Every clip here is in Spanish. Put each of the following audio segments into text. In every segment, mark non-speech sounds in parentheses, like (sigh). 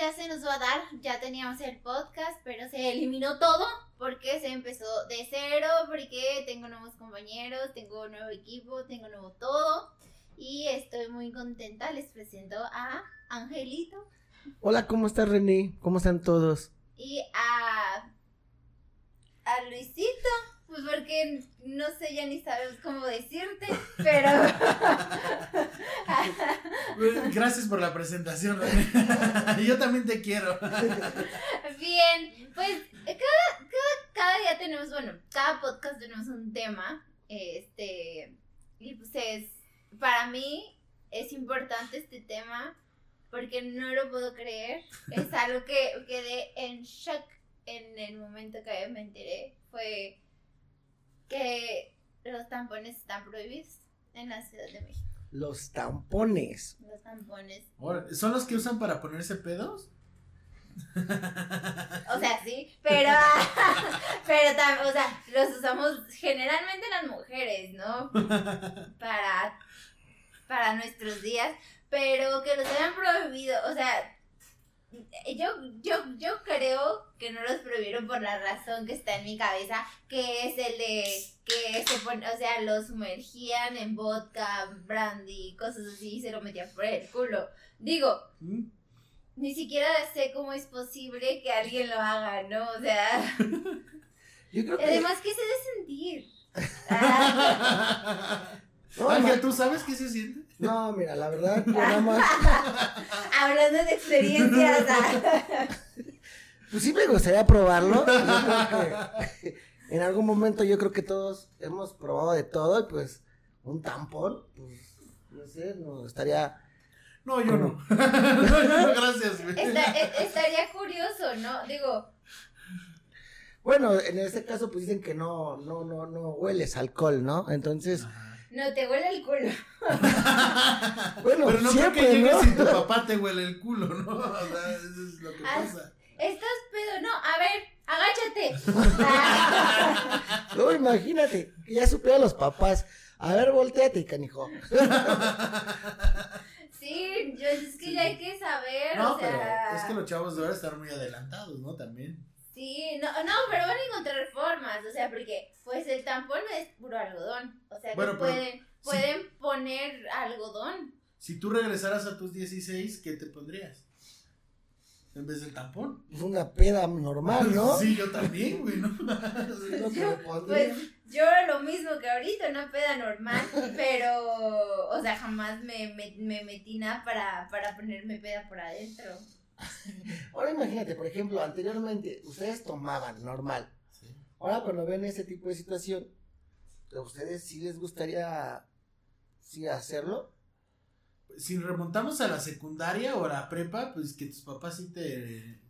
ya se nos va a dar, ya teníamos el podcast, pero se eliminó todo porque se empezó de cero, porque tengo nuevos compañeros, tengo nuevo equipo, tengo nuevo todo y estoy muy contenta. Les presento a Angelito. Hola, ¿cómo estás René? ¿Cómo están todos? Y a, a Luisito. Pues porque no sé, ya ni sabes cómo decirte, pero... Gracias por la presentación, (laughs) Yo también te quiero. Bien, pues cada, cada, día tenemos, bueno, cada podcast tenemos un tema, este, y pues es, para mí es importante este tema porque no lo puedo creer, es algo que quedé en shock en el momento que me enteré, fue que los tampones están prohibidos en la Ciudad de México. Los tampones. Los tampones. ¿Son los que usan para ponerse pedos? O sea, sí, pero, (laughs) pero también, o sea, los usamos generalmente las mujeres, ¿no? Para, para nuestros días, pero que los hayan prohibido, o sea, yo, yo, yo creo que no los prohibieron por la razón que está en mi cabeza, que es el de que se pone, o sea, los sumergían en vodka, brandy, cosas así, y se lo metían por el culo. Digo, ¿Mm? ni siquiera sé cómo es posible que alguien lo haga, ¿no? O sea, (laughs) además, ¿qué se debe sentir? (laughs) Ángel, ¿tú sabes qué se siente? No, mira, la verdad, yo nada (laughs) más. Hablando de experiencias. pues sí me gustaría probarlo. en algún momento yo creo que todos hemos probado de todo y pues un tampón, pues no sé, no estaría. No, yo no. (laughs) Gracias. E, estaría curioso, ¿no? Digo. Bueno, en este caso pues dicen que no, no, no, no hueles alcohol, ¿no? Entonces. No te huele el culo. (laughs) bueno, pero no creo que llegues si tu papá te huele el culo, ¿no? (laughs) O sea, eso es lo que pasa. Estás pedo, no, a ver, agáchate. (laughs) no, imagínate, ya supe a los papás. A ver, volteate, canijo. sí, yo, es que ya hay que saber. No, o sea... pero es que los chavos deben estar muy adelantados, ¿no? También. Sí, no, no, pero van a encontrar formas, o sea, porque pues el tampón es puro algodón, o sea, que pueden, pueden poner algodón. Si tú regresaras a tus 16, ¿qué te pondrías? En vez del tampón. Una peda normal, ¿no? (laughs) sí, yo también, güey, ¿no? yo, pues yo lo mismo que ahorita, una peda normal, pero, o sea, jamás me, me, me metí nada para, para ponerme peda por adentro. (laughs) Ahora imagínate, por ejemplo, anteriormente ustedes tomaban normal. Ahora cuando ven ese tipo de situación, ¿a ustedes sí les gustaría sí hacerlo? Si remontamos a la secundaria o a la prepa, pues que tus papás sí te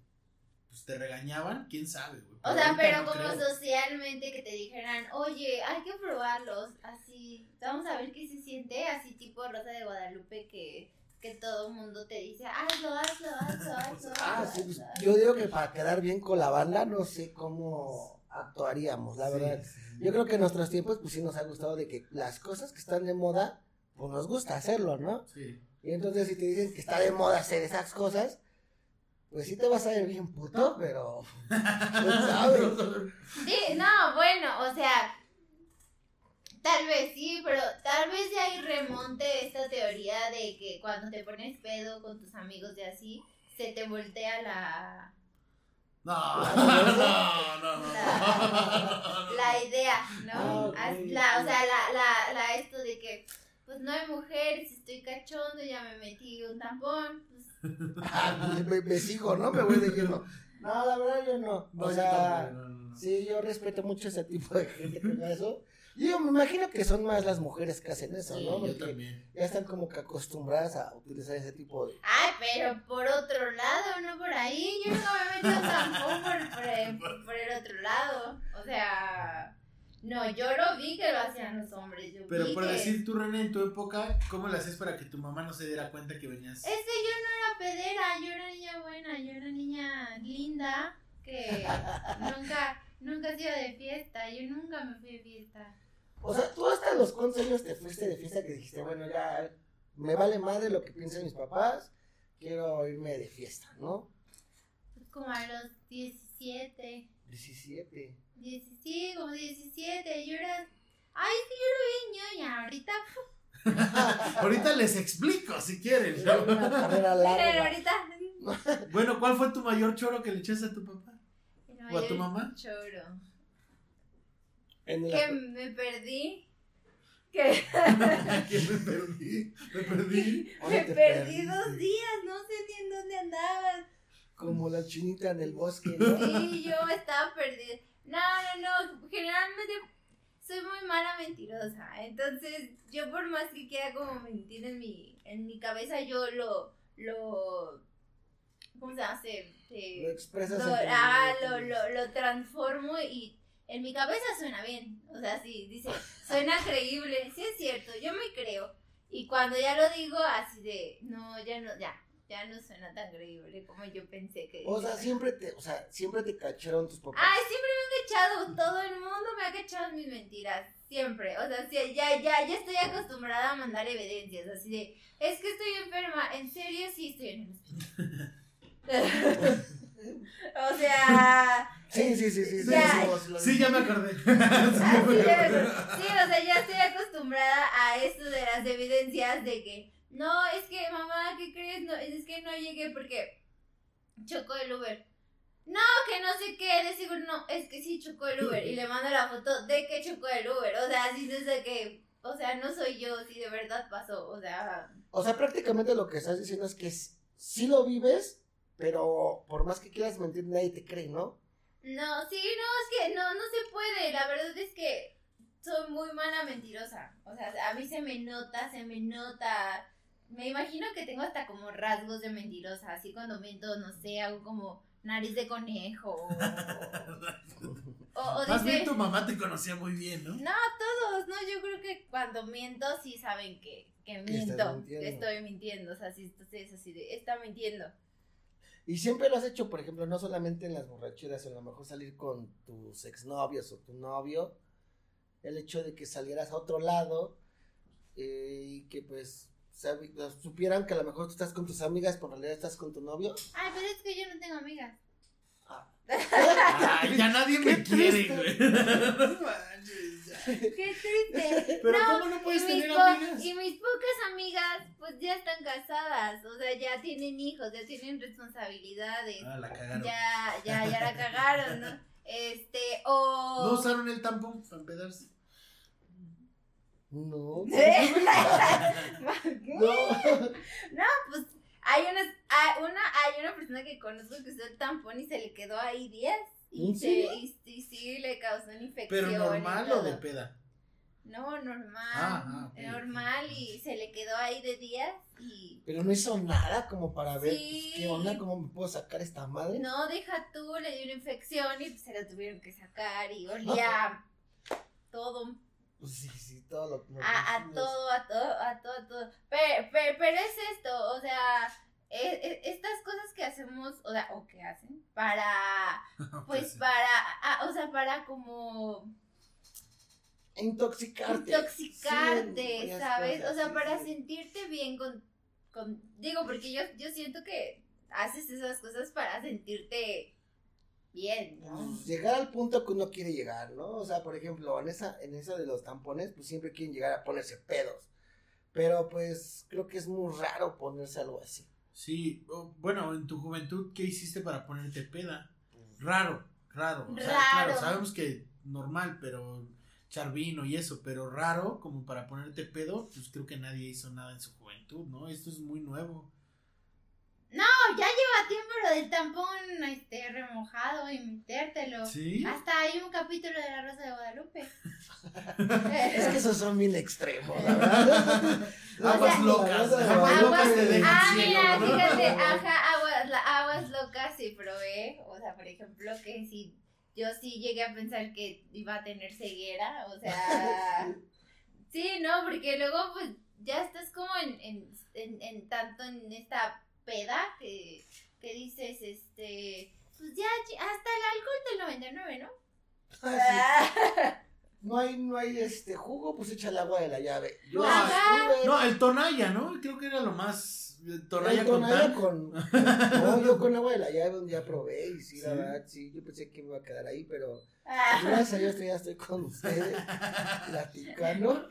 pues te regañaban, quién sabe, O sea, pero como socialmente que te dijeran, oye, hay que probarlos, así, vamos a ver qué se siente, así tipo Rosa de Guadalupe que que todo el mundo te dice, hazlo, hazlo, hazlo, hazlo. Ah, sí, pues, yo digo que para quedar bien con la banda, no sé cómo actuaríamos, la verdad. Yo creo que en nuestros tiempos, pues sí nos ha gustado de que las cosas que están de moda, pues nos gusta hacerlo, ¿no? Sí. Y entonces si te dicen que está de moda hacer esas cosas, pues sí te vas a ver bien puto, pero... (laughs) sabes? Sí, no, bueno, o sea Tal vez sí, pero tal vez ya hay remonte esta teoría de que cuando te pones pedo con tus amigos y así, se te voltea la... No, (laughs) no, no, no. La, idea, ¿no? La, o sea, la, la, la esto de que, pues no hay mujeres, estoy cachondo, ya me metí un tampón. Pues... (laughs) me, me, sigo, ¿no? Me voy de lleno. No, la verdad yo no. O sea, sí, yo respeto mucho ese tipo de gente que hace eso. Yo me imagino que son más las mujeres que hacen eso, ¿no? yo también. Ya están como que acostumbradas a utilizar ese tipo de. Ay, pero por otro lado, no por ahí. Yo no me meto tampoco por, por, el otro lado. O sea. No, yo lo vi que lo hacían los hombres. Yo pero por decir tú, René, en tu época, ¿cómo le haces para que tu mamá no se diera cuenta que venías? Es que yo no era pedera, yo era niña buena, yo era niña linda, que nunca, nunca he sido de fiesta, yo nunca me fui de fiesta. O sea, tú hasta los cuántos años te fuiste de fiesta que dijiste, bueno, ya me vale madre lo que piensen mis papás, quiero irme de fiesta, ¿no? como a los 17. 17. Sí, como 17. Yo era. Ay, es que yo era bien ñoña. Ahorita. (laughs) ahorita les explico si quieren. Una carrera Pero ahorita. (laughs) Bueno, ¿cuál fue tu mayor choro que le echaste a tu papá? ¿O a tu mamá? Choro. En Que me perdí. Que (laughs) que me perdí, me perdí. ¿Dónde me perdí perdiste? dos días. No sé ni en dónde andabas. Como la chinita en el bosque, ¿no? Sí, yo estaba perdida. No, no, no. Generalmente soy muy mala mentirosa. Entonces, yo por más que quiera como mentir en mi, en mi cabeza, yo lo, lo, ¿cómo se hace? Eh, Lo expresas lo, ah, lo, lo, lo transformo y en mi cabeza suena bien. O sea, sí, dice, suena creíble. Sí es cierto, yo me creo. Y cuando ya lo digo así de, no, ya no, ya, ya no suena tan creíble como yo pensé que O sea, siempre te, o sea, siempre te cacharon tus papás. Ay, siempre me han cachado, todo el mundo me ha cachado mis mentiras, siempre. O sea, sí, ya, ya, ya estoy acostumbrada a mandar evidencias, así de, es que estoy enferma, en serio sí estoy en el hospital. (laughs) o sea, Sí, sí, sí, sí. sí, Ya. sí, vos lo Sí, ya me acordé. (laughs) sí, o sea, ya estoy acostumbrada a esto de las evidencias de que, no, es que mamá, ¿qué crees? No, es que no llegué porque chocó el Uber. No, que no sé qué, de seguro no, es que sí chocó el Uber y le mando la foto de que chocó el Uber, o sea, así desde que, o sea, no soy yo, si de verdad pasó, o sea, O sea, prácticamente lo que estás diciendo es que sí lo vives, pero por más que quieras mentir, nadie te cree, ¿no? No, sí, no, es que no, no se puede, la verdad es que soy muy mala mentirosa, o sea, a mí se me nota, se me nota, me imagino que tengo hasta como rasgos de mentirosa, así cuando miento, no sé, hago como nariz de conejo, o, o, o Más dice- bien tu mamá te conocía muy bien, ¿no? No, todos, no, yo creo que cuando miento sí saben que, que miento, mintiendo. que estoy mintiendo, o sea, sí, entonces así de, está mintiendo. Y siempre lo has hecho, por ejemplo, no solamente en las borracheras, a lo mejor salir con tus exnovios o tu novio, el hecho de que salieras a otro lado eh, y que pues supieran que a lo mejor tú estás con tus amigas, pero en realidad estás con tu novio. Ay, pero es que yo no tengo amigas. Ay, ya nadie me quiere, güey. Qué triste. Pero No, ¿cómo no puedes tener amigas? Y mis pocas amigas, pues ya están casadas, o sea, ya tienen hijos, ya tienen responsabilidades. Ah, la cagaron. Ya, ya, ya la cagaron, ¿no? Este, o... No usaron el tampón para empedarse. No. (laughs) ¿Eh? (laughs) No. No, pues hay una, hay una, hay una persona que conozco que usó el tampón y se le quedó ahí días. Y, ¿En se, y, y sí le causó una infección. Pero normal o de peda. No, normal. Ah, ah, normal y se le quedó ahí de días y... Pero no hizo nada como para ver Sí. qué onda, cómo me puedo sacar esta madre. No, deja tú, le dio una infección y pues se la tuvieron que sacar y olía todo, Pues sí, sí, todo lo lo- a, a los- todo, a todo, a todo, a todo. Pero, pero, pero es esto, o sea, e- e- estas cosas que hacemos, o sea, o que hacen, para, (laughs) pues para, ah, o sea, para como Intoxicarte. intoxicarte, Sí, ¿sabes? cosas, o sea, sí, para sí. sentirte bien con, con, digo, porque yo, yo siento que haces esas cosas para sentirte bien, ¿no? Pues, llegar al punto que uno quiere llegar, ¿no? O sea, por ejemplo, en esa, en eso de los tampones, pues siempre quieren llegar a ponerse pedos. Pero pues creo que es muy raro ponerse algo así. Sí, bueno, en tu juventud, ¿qué hiciste para ponerte peda? Raro, raro. O sea, Raro. claro, sabemos que normal, pero echar vino y eso, pero raro como para ponerte pedo, pues creo que nadie hizo nada en su juventud, ¿no? Esto es muy nuevo. No, ya lleva tiempo lo del tampón este, remojado y metértelo. ¿Sí? Hasta hay un capítulo de La Rosa de Guadalupe. (laughs) Es que esos son bien extremos, la verdad. (laughs) Aguas La locas, aguas la locas verdad, te dejan Ah, mira, ¿no? fíjate, ajá, aguas, la- aguas locas sí probé. O sea, por ejemplo, que si yo sí llegué a pensar que iba a tener ceguera, o sea, (laughs) sí, no, porque luego pues ya estás como en, en, en, en tanto en esta peda que, que dices, este, pues ya, hasta el alcohol del 99, ¿no? Ah, sí. (laughs) No hay, no hay este jugo, pues echa el agua de la llave. Yo estuve- No, el tonalla, ¿no? Creo que era lo más Tonalla con, con (laughs) No, yo con agua de la llave un día probé y sí, la verdad, sí, yo pensé que me iba a quedar ahí, pero ah. gracias a Dios ya estoy con ustedes (laughs) platicando.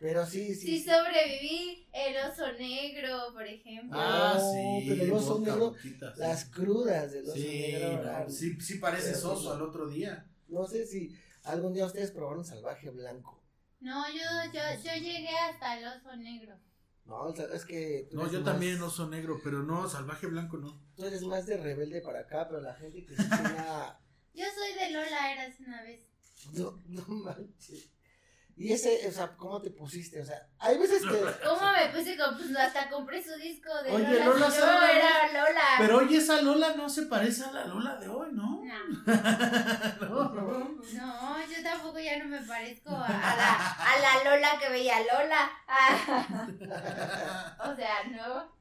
Pero sí, sí. Sí, sobreviví el oso negro, por ejemplo. Ah, sí. Pero el oso negro, las crudas del oso negro. Sí, sí parece oso al otro día. No sé si algún día ustedes probaron salvaje blanco. No, yo, yo, yo llegué hasta el oso negro. No, es que. No, yo también oso negro, pero no, salvaje blanco no. Tú eres más de rebelde para acá, pero la gente que se tenía. (laughs) Yo soy de Lola, eras una vez. No, no manches. Y ese, o sea, ¿cómo te pusiste? O sea, hay veces que. (laughs) ¿Cómo me puse? Pues hasta compré su disco de oye, Lola. Lola era Lola. Pero oye, esa Lola no se parece a la Lola de hoy, ¿no? No. (laughs) no. no. yo tampoco ya no me parezco a, la, a la Lola que veía Lola. (laughs) o sea, no.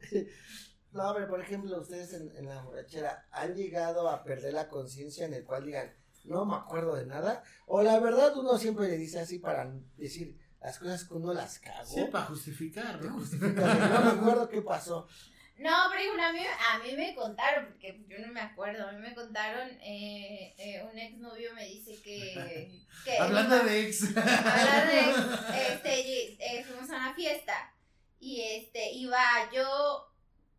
No, pero por ejemplo, ustedes en, en la borrachera han llegado a perder la conciencia en el cual digan no me acuerdo de nada. O la verdad uno siempre le dice así para decir las cosas que uno las cagó. Sí, para justificar, ¿no? no me acuerdo qué pasó. No, pero a mí, a mí me contaron, porque yo no me acuerdo, a mí me contaron, eh, eh, un exnovio me dice que... (laughs) que hablando de ex. Hablando de ex, (laughs) este, eh, fuimos a una fiesta y este, iba yo,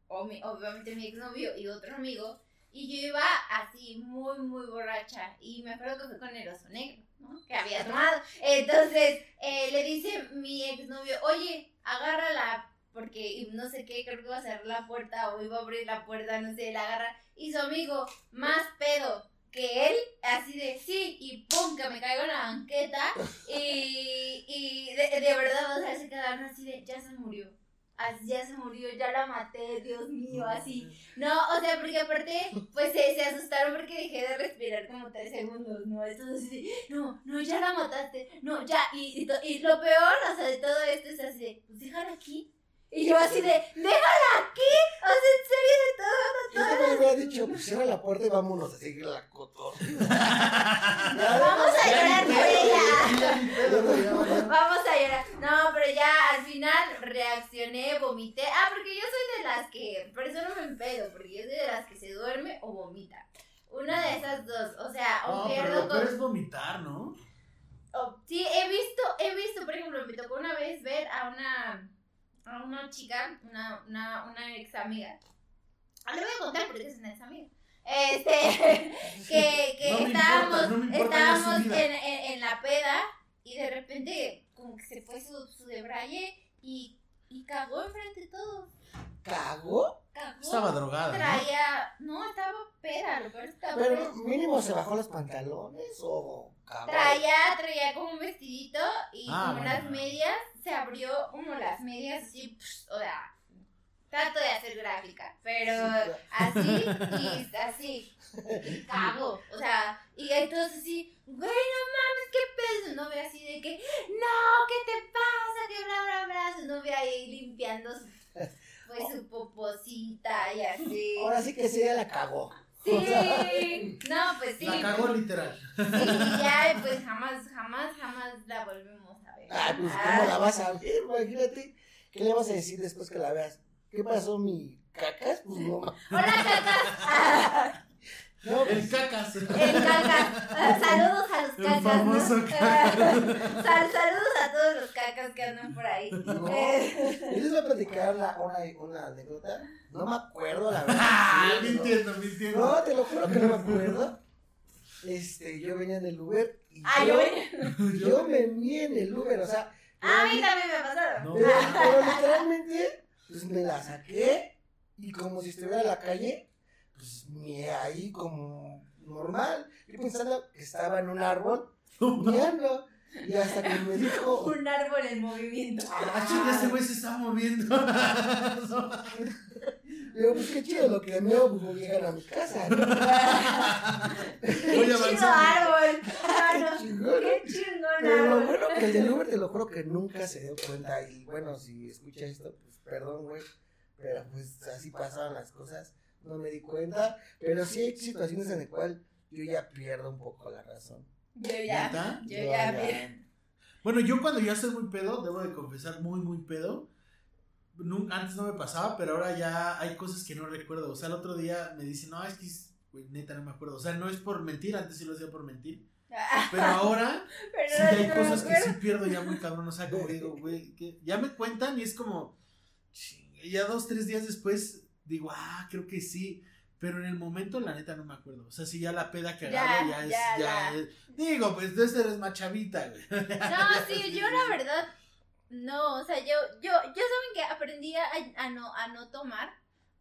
o mi, obviamente mi exnovio y otro amigo, y yo iba así, muy, muy borracha. Y me acuerdo que fue con el oso negro, ¿no? Que había tomado. Entonces, eh, le dice mi exnovio, oye, agárrala, porque no sé qué, creo que iba a cerrar la puerta o iba a abrir la puerta, no sé, la agarra. Y su amigo, más pedo que él, así de sí, y pum, que me caigo en la banqueta. Y, y de, de verdad, o sea, se quedaron así de, ya se murió así ya se murió, ya la maté, Dios mío, así. No, o sea, porque aparte, pues se, se asustaron porque dejé de respirar como tres segundos, ¿no? Entonces, así, no, no, ya la mataste, no, ya, y, y, lo peor, o sea, de todo esto es así pues déjala aquí. Y yo así de, déjala aquí, o sea, en serio, de todo, todo. Yo me había dicho, pues cierra la puerta y vámonos a seguir la cotorra. (laughs) Vamos a llorar por ella. Vamos a llorar. No, pero ya al final reaccioné, vomité. Ah, porque yo soy de las que, por eso no me empedo, porque yo soy de las que se duerme o vomita. Una de esas dos, o sea, o pierdo pero con... vomitar, ¿no? sí, he visto, he visto, por ejemplo, me tocó una vez ver a una, a una chica, una, una, una ex amiga. Ah, le voy a contar porque es una ex amiga. Este, (laughs) que, que estábamos, estábamos en, en, la peda y de repente como que se fue su, su debraye y, y cagó enfrente de todos. ¿Cagó? Cagó. Estaba drogada. Traía, no, estaba peda, lo peor estaba Pero mínimo se bajó los pantalones o cagó. Traía, traía como un vestidito y ah, como unas medias, se abrió como las medias así, o sea, Trato de hacer gráfica, pero así y así. Y cago. O sea, y entonces sí, güey, no mames, qué peso. No ve así de que, no, ¿qué te pasa? Que bla, bla, bla. Su novia ahí limpiando su, pues, su poposita y así. Ahora sí que sí, la cagó. Sí, no, pues sí. La cagó literal. Sí, y ya, pues jamás, jamás, jamás la volvemos a ver. Ah, pues, ¿cómo la vas a ver? Imagínate. ¿Qué le vas a decir después que la veas? ¿Qué pasó, mi cacas? Pues no. Hola, (laughs) cacas. No, el cacas. El cacas. Saludos a los cacas. El famoso (laughs) Sal, saludos a todos los cacas que andan por ahí. No. Yo les voy a platicar una, una, una anécdota. No me acuerdo, la verdad. Ah, mintiendo, mintiendo. No, te lo juro que no me acuerdo. Este, yo venía en el Uber. Y ah, yo, yo, yo me vi en el Uber, o sea. A mí también me pasaron. No. Pero, pero literalmente entonces me la saqué y como si estuviera en la calle, pues me ahí como normal. Y pensando que estaba en un árbol, (laughs) mirando. Y hasta que me dijo. (laughs) Un árbol en movimiento. Ah, chido, ese güey se está moviendo. (laughs) Digo, pues qué chido lo que me pues llegar a mi casa. ¿no? (laughs) Voy a chido árbol. Qué chingón. Qué chingón Pero lo bueno que el del Uber te lo juro que nunca se dio cuenta. Y bueno, si escucha esto, pues perdón, güey. Pero pues así pasaban las cosas. No me di cuenta. Pero sí hay situaciones en las cuales yo ya pierdo un poco la razón. Yo ya. Yo, ya, Bueno, yo cuando ya estoy muy pedo, debo de confesar, muy, muy pedo antes no me pasaba, pero ahora ya hay cosas que no recuerdo. O sea, el otro día me dice, no, es que, güey, neta, no me acuerdo. O sea, no es por mentir, antes sí lo hacía por mentir. (laughs) Pero ahora sí hay cosas que sí pierdo ya muy cabrón. O sea, como digo, (laughs) güey, que ya me cuentan y es como, ya dos, tres días después digo, ah, creo que sí. Pero en el momento, la neta, no me acuerdo. O sea, si ya la peda que agarro ya, es. Ya, digo, pues de eres más chavita, güey. No, sí, yo la verdad. No, o sea, yo, yo, yo saben que aprendí a, a, no, a no tomar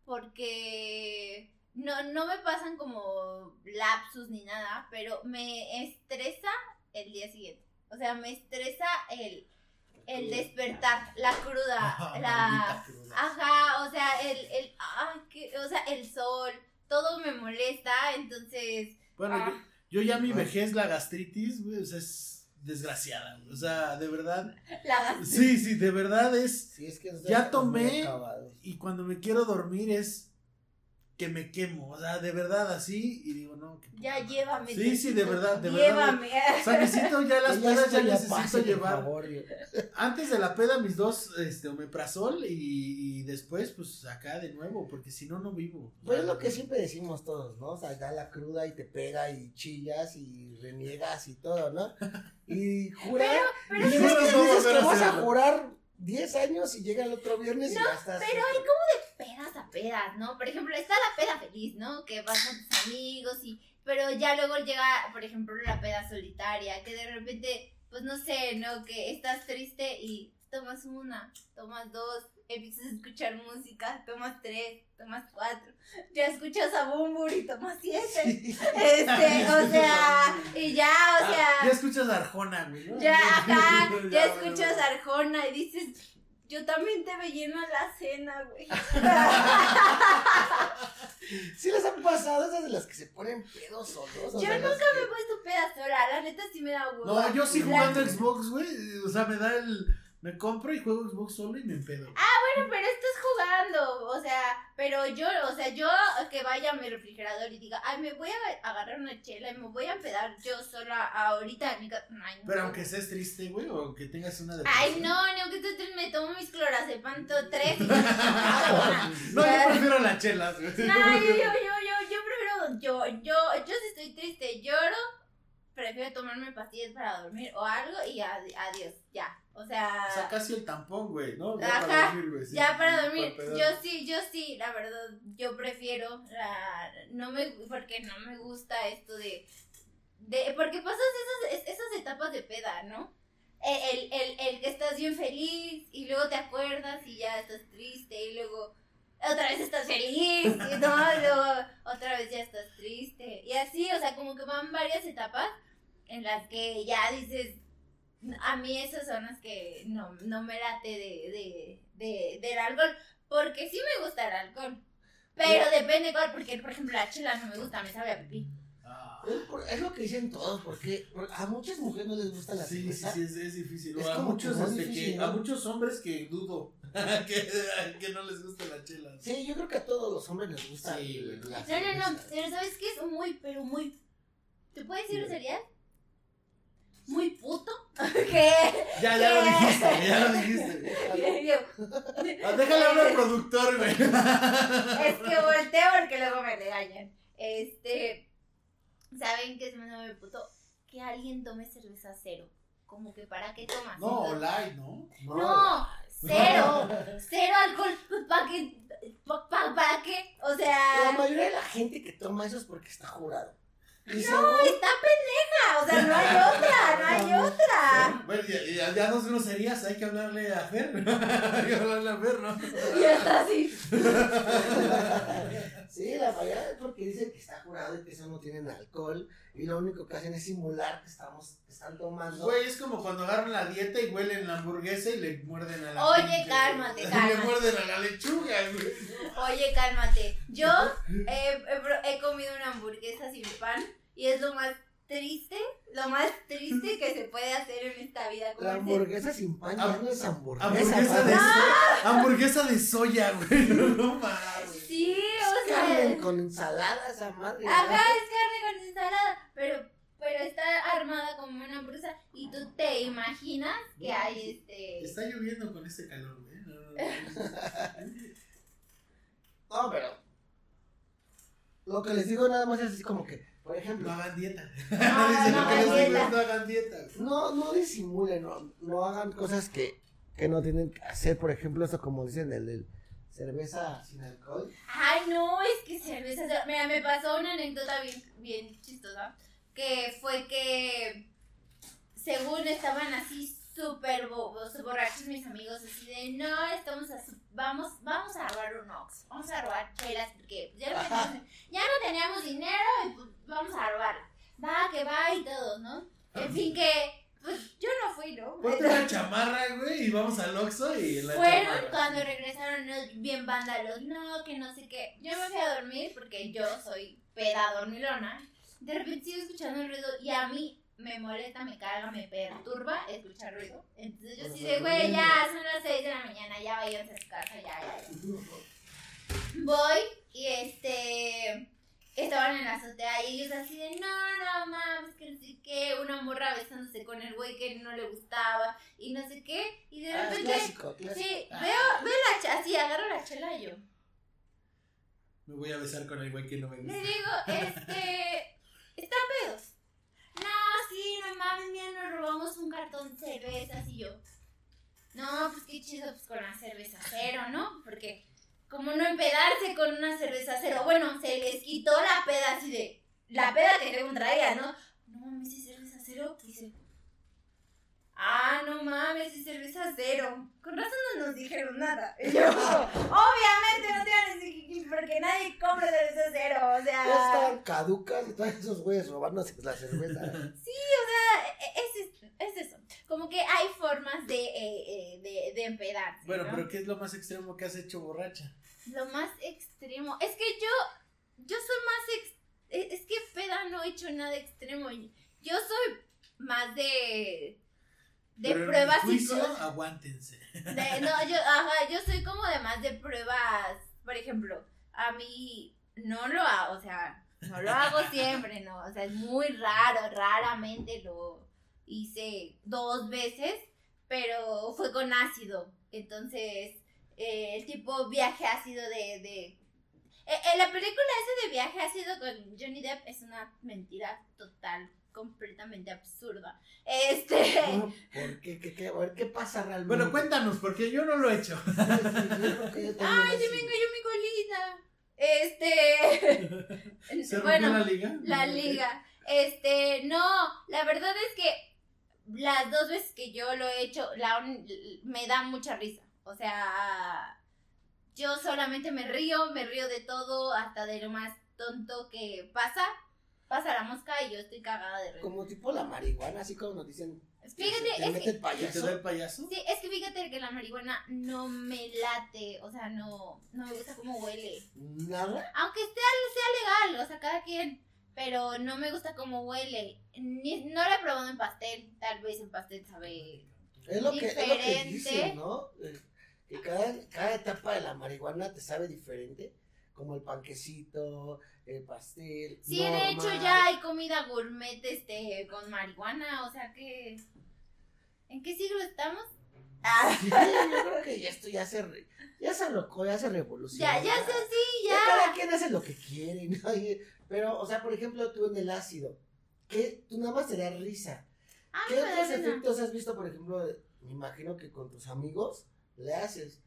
porque no, no me pasan como lapsus ni nada, pero me estresa el día siguiente. O sea, me estresa el, el despertar, la cruda, (laughs) la... Ajá, o sea, el, el, ay, que, o sea, el sol, todo me molesta, entonces... Bueno, ah. yo, ya mi vejez, la gastritis, güey, o sea, es desgraciada, o sea, de verdad. (laughs) La. Sí, sí, de verdad es... Sí, es que ya tomé y cuando me quiero dormir es que me quemo, o sea, de verdad así, y digo, no. ya llévame. Sí, sí, de verdad, de llévame. verdad. O sea, necesito ya las (laughs) pedas, ya necesito llevar. Antes de la peda, mis dos, este, omeprazol, y, y después, pues, acá de nuevo, porque si no, no vivo. Pues es lo que siempre decimos todos, ¿no? O sea, da la cruda y te pega y chillas y reniegas y todo, ¿no? Y jurar. Pero, pero y es que dices que vas a jurar 10 años y llega el otro viernes y ya estás. Pero hay como de pedas a pedas, ¿no? Por ejemplo, está la peda feliz, ¿no? Que vas con tus amigos y. Pero ya luego llega, por ejemplo, la peda solitaria, que de repente, pues no sé, ¿no? Que estás triste y tomas una, tomas dos, empiezas a escuchar música, tomas tres, tomas cuatro, ya escuchas a Bumbur y tomas siete. Este, (laughs) o sea, y ya, o ah, sea. ya escuchas a Arjona, ¿no? Ya, (laughs) ajá, ya escuchas a Arjona y dices. Yo también te me lleno la cena, güey. (laughs) ¿Sí les han pasado esas de las que se ponen pedos solos? Yo nunca me he puesto pedas sola, la neta sí me da gusto. No, yo sí jugando Xbox, güey. O sea, me da el me compro y juego Xbox solo y me empedo. Ah, bueno, pero estás jugando. O sea, pero yo, o sea, yo que vaya a mi refrigerador y diga, ay, me voy a agarrar una chela y me voy a empedar yo sola ahorita. pero aunque seas triste, güey, o que tengas una depresión. Ay, no, ni aunque estés triste, me tomo mis clorazepam tres. Y (laughs) no, yo prefiero las chelas, güey. No, yo, yo, yo, yo, yo prefiero, yo, yo, yo si estoy triste, lloro, prefiero tomarme pastillas para dormir o algo y adiós, ya. O sea. O sea, casi el tampón, güey, ¿no? Ya para dormir, güey. ya para dormir. yo sí, yo sí, la verdad, yo prefiero la. No me. Porque no me gusta esto de. de porque pasas esas, esas etapas de peda, ¿no? El, el, el que estás bien feliz y luego te acuerdas y ya estás triste y luego otra vez estás feliz y no, luego otra vez ya estás triste y así, o sea, como que van varias etapas en las que ya dices, a mí esas son las que no, no me late de, de, de, del alcohol, porque sí me gusta el alcohol, pero depende cuál, porque por ejemplo la chela no me gusta, me sabe a pipí. Ah. Es, lo que dicen todos, porque a muchas mujeres no les gusta la sí, Sí, sí, es, es difícil. a, muchos, este, a muchos hombres que dudo (laughs) que, que, no les gusta la chela. Sí, yo creo que a todos los hombres les gusta. Sí, no, no, no, pero ¿sabes qué? Es muy, pero muy... ¿Te puedes decir serial? Muy puto. (laughs) ¿Qué? Ya, ya lo dijiste, ya lo dijiste. (laughs) Ah, déjale hablar al productor, güey. Es que volteo porque luego me regañan. Este. ¿Saben qué es muy puto? Que alguien tome cerveza cero. Como que para qué tomas. No, light, ¿no? No, cero. (laughs) Cero alcohol. ¿Para qué? ¿Para qué? O sea. La mayoría de la gente que toma eso es porque está jurado. No, está pendeja, o sea, no hay otra, no hay (laughs) otra. Bueno, ya, ya, dos groserías, hay que hablarle a Fer. (laughs) hay que hablarle a Fer, ¿no? Y está así. (laughs) sí, la mayoría es porque dicen que está jurado y que eso no tienen alcohol y lo único que hacen es simular que estamos que están tomando. Güey, es como cuando agarran la dieta y huelen la hamburguesa y le muerden a la Oye, cálmate, (laughs) cálmate. Le muerden a la lechuga, güey. Oye, cálmate. Yo he, he comido una hamburguesa sin pan y es lo más triste, lo más triste que se puede hacer en esta vida. La hamburguesa sin pan ya no es hamburguesa. Hamburguesa de, hamburguesa de soya, güey. (laughs) No mames. Sí. Carne con ensalada, esa madre. Ajá, es carne con ensalada. Pero, pero está armada como una hamburguesa. Y tú te imaginas que hay este. Está lloviendo con este calor, güey. No, no, (laughs) no, pero. Lo que les digo nada más es así como que, por ejemplo. No hagan dieta. (laughs) No, no, hagan no hagan dieta. No, no disimulen, no, no hagan cosas que, que no tienen que hacer. Por ejemplo, eso como dicen el cerveza sin alcohol. Ay, no, es que cerveza. Mira, me pasó una anécdota bien, bien chistosa. Que fue que según estaban así súper borrachos mis amigos, así de, no, estamos a, vamos, vamos a robar un Ox, vamos a robar chelas, porque ya no, teníamos, ya no teníamos dinero y pues vamos a robar. Va, que va y todo, ¿no? En fin, que, yo no fui, ¿no? Ponte una chamarra, güey, y vamos al Oxxo y la Fueron cuando regresaron bien vándalos, no, que no sé qué. Yo me fui a dormir porque yo soy peda dormilona. De repente sigo escuchando el ruido y a mí me molesta, me carga, me perturba escuchar ruido. Entonces yo sí de, güey, ya son las 6 de la mañana, ya vayan a su casa, ya, ya, ya. Voy y este. Estaban en la azotea y ellos así de, no, no, mames, que no sé qué, una morra besándose con el güey que no le gustaba y no sé qué. Y de ah, repente. clásico, clásico. Sí, ah. veo, veo la chela, así agarro la chela y yo. Me voy a besar con el güey que no me gusta. Le digo, este. (laughs) Están pedos no, sí, no mames, mira, nos robamos un cartón de cervezas y yo. No, pues qué chido, pues con la cerveza cero, ¿no? Porque, como no empedarse con una cerveza cero? Bueno, se les quitó la peda así de. La peda que un traía, ¿no? No mames, si cerveza cero, dice. Ah, no mames, es cerveza cero. Con razón no nos dijeron nada. Y yo, (laughs) obviamente no te van a decir porque nadie compra cerveza cero. O sea. Ya están caducas y todos esos güeyes robándose la cerveza. Sí, o sea, e, es, es eso. Como que hay formas de, eh, eh, de, de empedar. Bueno, pero ¿qué es lo más extremo que has hecho borracha? Lo más extremo. Es que yo. Yo soy más. Ex, e, es que peda no he hecho nada extremo. Yo soy más de de Pero pruebas juicio, aguántense. no, yo, ajá, yo soy como de más de pruebas, por ejemplo, a mí no lo hago, o sea, no lo hago siempre, no, o sea, es muy raro, raramente lo hice dos veces, pero fue con ácido, entonces eh, el tipo viaje ácido de, de eh, eh, la película ese de viaje ácido con Johnny Depp es una mentira total completamente absurda. Este. (laughs) ¿Por qué? ¿Qué, qué? A ver, ¿qué pasa realmente? Bueno, cuéntanos, porque yo no lo he hecho. Ay, se me cayó mi colita. Este. ¿Se bueno, la liga? La liga. Este, no, la verdad es que las dos veces que yo lo he hecho, la, me da mucha risa. O sea, yo solamente me río, me río de todo, hasta de lo más tonto que pasa pasa la mosca y yo estoy cagada de risa. Como tipo la marihuana, así como nos dicen. Fíjate, ¿Te, es mete el payaso? ¿Te da el payaso? Sí, es que fíjate que la marihuana no me late, o sea, no, no me gusta cómo huele. ¿Nada? Aunque sea legal, o sea, cada quien, pero no me gusta cómo huele. Ni, no lo he probado en pastel, tal vez en pastel sabe es lo Que, es lo que dicen, ¿no? Eh, que cada, cada etapa de la marihuana te sabe diferente, como el panquecito, el pastel. Sí, de hecho ya hay comida gourmet este con marihuana, o sea que ¿En qué siglo estamos? Ah. Sí, yo creo que ya esto ya se ya se locó, ya se revolucionó. Ya, ya sé, sí, ya. Cada quien hace lo que quiere, ¿no? Pero, o sea, por ejemplo, tú en el ácido, ¿qué? Tú nada más te da risa. Ah, ¿Qué otros efectos has visto, por ejemplo? Me imagino que con tus amigos le haces.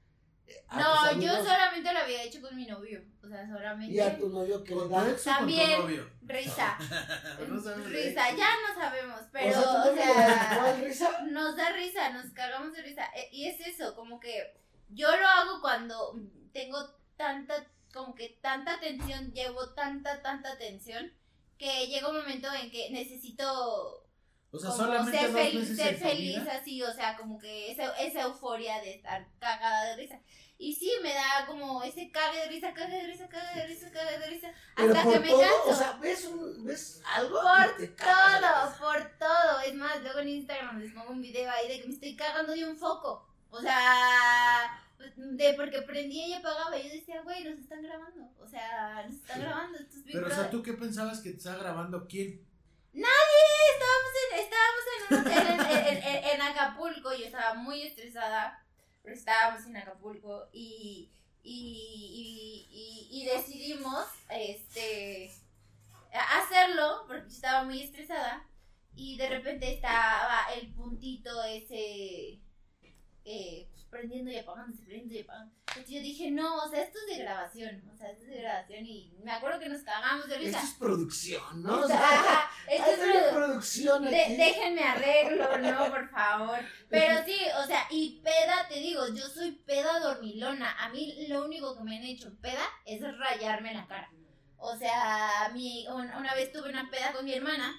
No, yo solamente lo había hecho con mi novio. O sea, solamente. ¿Y a tu novio qué le da? También. Risa. (laughs) risa, ya no sabemos. Pero, o sea. risa? Nos da risa, nos cagamos de risa. E, y es eso, como que yo lo hago cuando tengo tanta, como que tanta tensión, llevo tanta, tanta tensión, que llega un momento en que necesito o sea, solamente ser, feliz, ser feliz así, o sea, como que esa, esa euforia de estar cagada de risa. Y sí, me da como ese cague de risa, cague de risa, cague de risa, cague de risa, hasta que me canso. O sea, ¿ves, un, ¿ves algo? Por todo, por todo. Es más, luego en Instagram les pongo un video ahí de que me estoy cagando de un foco. O sea, de porque prendía y apagaba. Y yo decía, güey, nos están grabando. O sea, nos están grabando. Esto es Pero, o sea, ¿tú qué pensabas que te estaba grabando quién? Nadie, estábamos en, estábamos en un hotel en, en, Acapulco, yo estaba muy estresada porque estábamos en Acapulco y, y, y, y, decidimos este, hacerlo porque estaba muy estresada y de repente estaba el puntito ese eh, prendiendo y apagando, prendiendo y apagando. Entonces yo dije, no, o sea, esto es de grabación, o sea, esto es de grabación y me acuerdo que nos cagamos de risa. Esto es producción, ¿no? O sea, esto es producción déjenme arreglo, no, por favor. Pero sí, o sea, y peda, te digo, yo soy peda dormilona. A mí lo único que me han hecho peda es rayarme la cara. O sea, mi, una vez tuve una peda con mi hermana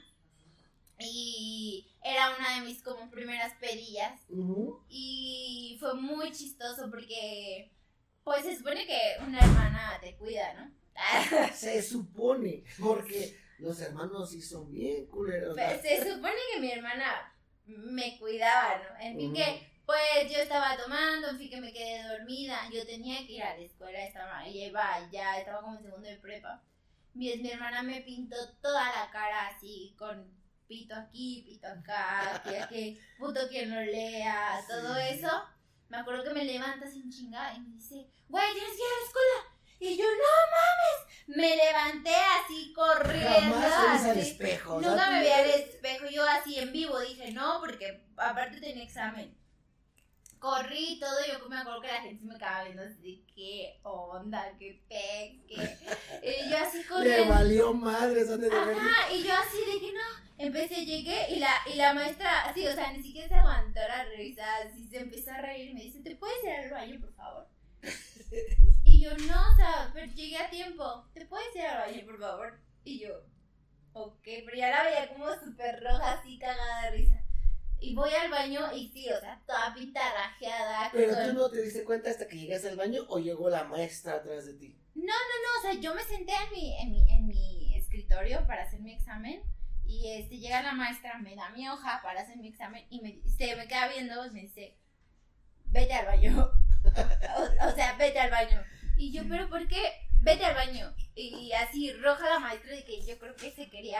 y era una de mis como primeras pedillas. Y fue muy chistoso porque, pues se supone que una hermana te cuida, ¿no? (laughs) se supone, porque los hermanos sí son bien culeros. se supone que mi hermana me cuidaba, ¿no? En fin, que pues yo estaba tomando, en fin, que me quedé dormida. Yo tenía que ir a la escuela, estaba, ella iba, ya estaba como en segundo de prepa. Mi, mi hermana me pintó toda la cara así, con pito aquí, pito acá, que, que puto quien lo lea, todo eso. Me acuerdo que me levanta sin chingada y me dice, güey, tienes que ir a la escuela. Y yo, no mames. Me levanté así corriendo. Jamás así. al espejo. Nunca me vi al espejo. Yo así en vivo dije, no, porque aparte tenía examen corrí y todo, yo me acuerdo que la gente me acaba viendo así, qué onda, qué pez, qué... Y yo así corriendo. Le valió madre, son de Ajá, y yo así de que no, empecé, llegué y la, y la maestra, así, o sea, ni siquiera se aguantó la risa, así se empezó a reír y me dice, ¿te puedes ir al baño, por favor? (laughs) Y yo, no, o sea, pero llegué a tiempo, ¿te puedes ir al baño, por favor? Y yo, ok, pero ya la veía como súper roja, así cagada de risa. Y voy al baño y sí, o sea, toda pintarrajeada. Pero tú no te diste cuenta hasta que llegas al baño o llegó la maestra atrás de ti. No, no, no, o sea, yo me senté en mi, en mi, en mi escritorio para hacer mi examen y este, llega la maestra, me da mi hoja para hacer mi examen y me, se me queda viendo y me dice, vete al baño. (laughs) o, sea, vete al baño. Y yo, pero ¿por qué? Vete al baño. Y así roja la maestra de que yo creo que se quería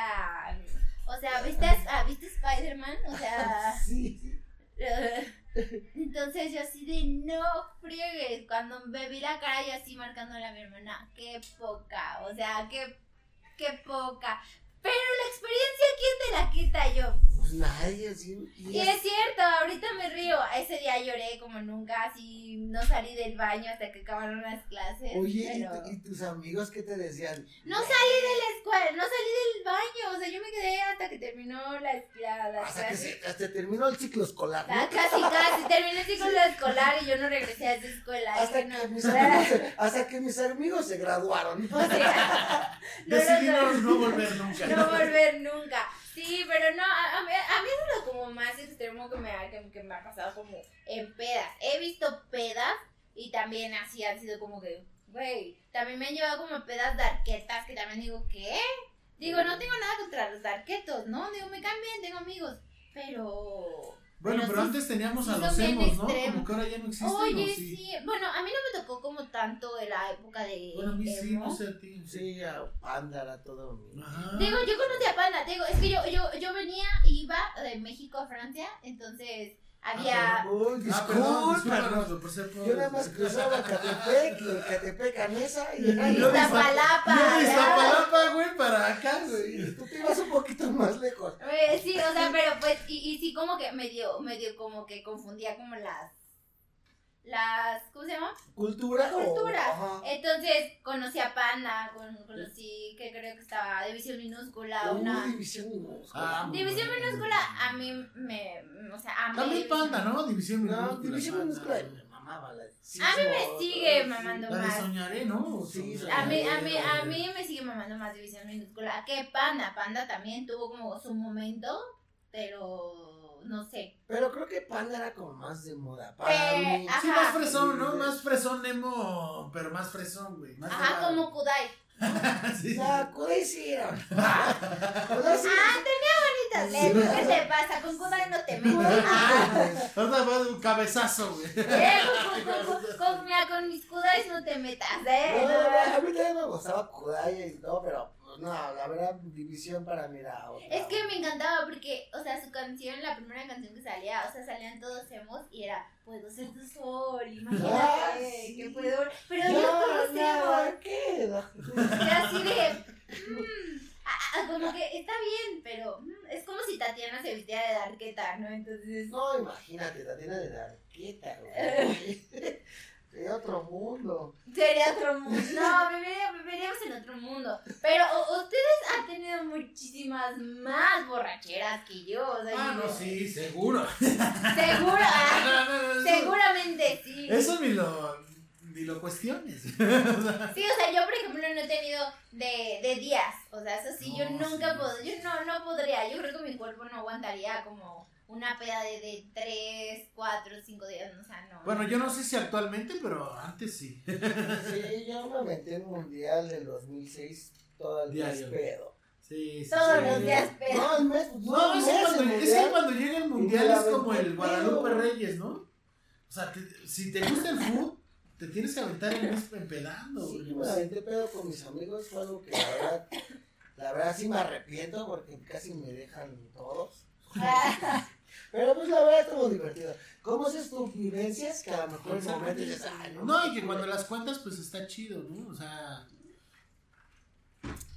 o sea, ¿viste, ah, ¿viste Spider-Man? O sea. (laughs) Sí. (laughs) Entonces yo así de no friegues. Cuando me vi la cara, yo así marcándole a mi hermana. Qué poca. O sea, qué, qué poca. Pero la experiencia, ¿quién te la quita yo? Pues nadie, sí. Y, es... cierto, ahorita me río. Ese día lloré como nunca, así no salí del baño hasta que acabaron las clases. Oye, ¿y, tus amigos qué te decían? No salí de la escuela, no salí del baño. O sea, yo me quedé hasta que terminó la, la, hasta Que se, hasta terminó el ciclo escolar. Ah, casi, casi. Terminó el ciclo escolar y yo no regresé a esa escuela. Hasta, que, mis amigos, hasta que mis amigos se graduaron. (laughs) O sea, (laughs) Decidimos no volver nunca no volver nunca. Sí, pero no, a, mí, es lo como más extremo que me, ha, que, me ha pasado como en pedas. He visto pedas y también así han sido como que, güey, también me han llevado como pedas darquetas que también digo, ¿qué? Digo, no tengo nada contra los darquetos, ¿no? Digo, me caen bien, tengo amigos, pero bueno, pero, antes teníamos a los emos, ¿no? Como que ahora ya no existen. Oye, sí? Bueno, a mí no me tocó como tanto de la época de. Bueno, a mí sí, no sé a ti. Sí, a Panda era todo. Digo, yo conocí a Panda. Digo, es que yo, yo, yo venía, iba de México a Francia, entonces había. Uy, disculpa, Yo nada más cruzaba Catepec, y Catepec a Mesa y. Iztapalapa. Iztapalapa, güey, para acá, güey. Tú te ibas un poquito más lejos. Sí, o sea, pero pues, y, y sí, como que medio, medio como que confundía como las las, ¿cómo se llama? Cultura. Cultura. Entonces conocí a Panda, conocí que creo que estaba División Minúscula. una... División Minúscula. Ah, división Minúscula a mí me, o sea, a mí. También Panda, ¿no? División Minúscula. No, División Minúscula me mamaba la A mí me sigue mamando la más. Soñaré, ¿no? Sí, a mí, a mí, a mí me sigue mamando más División Minúscula que Panda. Panda también tuvo como su momento, pero no sé. Pero creo que Panda era como más de moda. Para mí. Sí, más fresón, ¿no? Más fresón Nemo, pero más fresón, güey. Ajá, como Kudai. (laughs) sí. O Kudai sí era. (laughs) Kudai sí Ah, tenía bonitas letras. ¿Qué te pasa? Con Kudai no te metes. Ah. Ahora va de un cabezazo, güey. Eh, con, con, con, mis Kudais no te metas, ¿eh? No, no, a mí también me gustaba Kudai y todo, pero no, la verdad, división para mí era otra. Es que me encantaba porque, o sea, su canción, la primera canción que salía, o sea, salían todos emos y era, puedo ser tu sol, imagínate, que puedo. Pero no, no nada, ¿qué? Era así de. Mm, como que está bien, pero mm, es como si Tatiana se vistiera de Darqueta, ¿no? Entonces. No, imagínate, Tatiana de Darqueta, güey. (laughs) Sería otro mundo. Sería otro mundo. No, viviríamos en otro mundo. Pero ustedes han tenido muchísimas más borracheras que yo. O sea, ah, no, sí, seguro. Seguro. (laughs) seguramente sí. Eso ni lo, ni lo cuestiones. (laughs) sí, o sea, yo por ejemplo no he tenido de, de días. O sea, eso sí, yo nunca puedo. Yo no, no podría. Yo creo que mi cuerpo no aguantaría como una peda de, de 3, 4, 5 días, o sea, no. Bueno, yo no sé si actualmente, pero antes sí. sí, yo me metí en Mundial del 2006 todo el día pedo. Sí, sí, Todos los días pedo. No, el mes, no, es, cuando, es que cuando llega el Mundial es como el Guadalupe Reyes, ¿no? O sea, si te gusta el fútbol, te tienes que aventar el mes empedando. Sí, me aventé pedo con mis amigos, fue algo que la verdad, la verdad sí me arrepiento porque casi me dejan todos. (laughs) Pero pues la verdad estuvo divertido. ¿Cómo haces tus vivencias? Que a lo mejor en momento dices, no. No, y que cuando las cuentas, pues está chido, ¿no? O sea.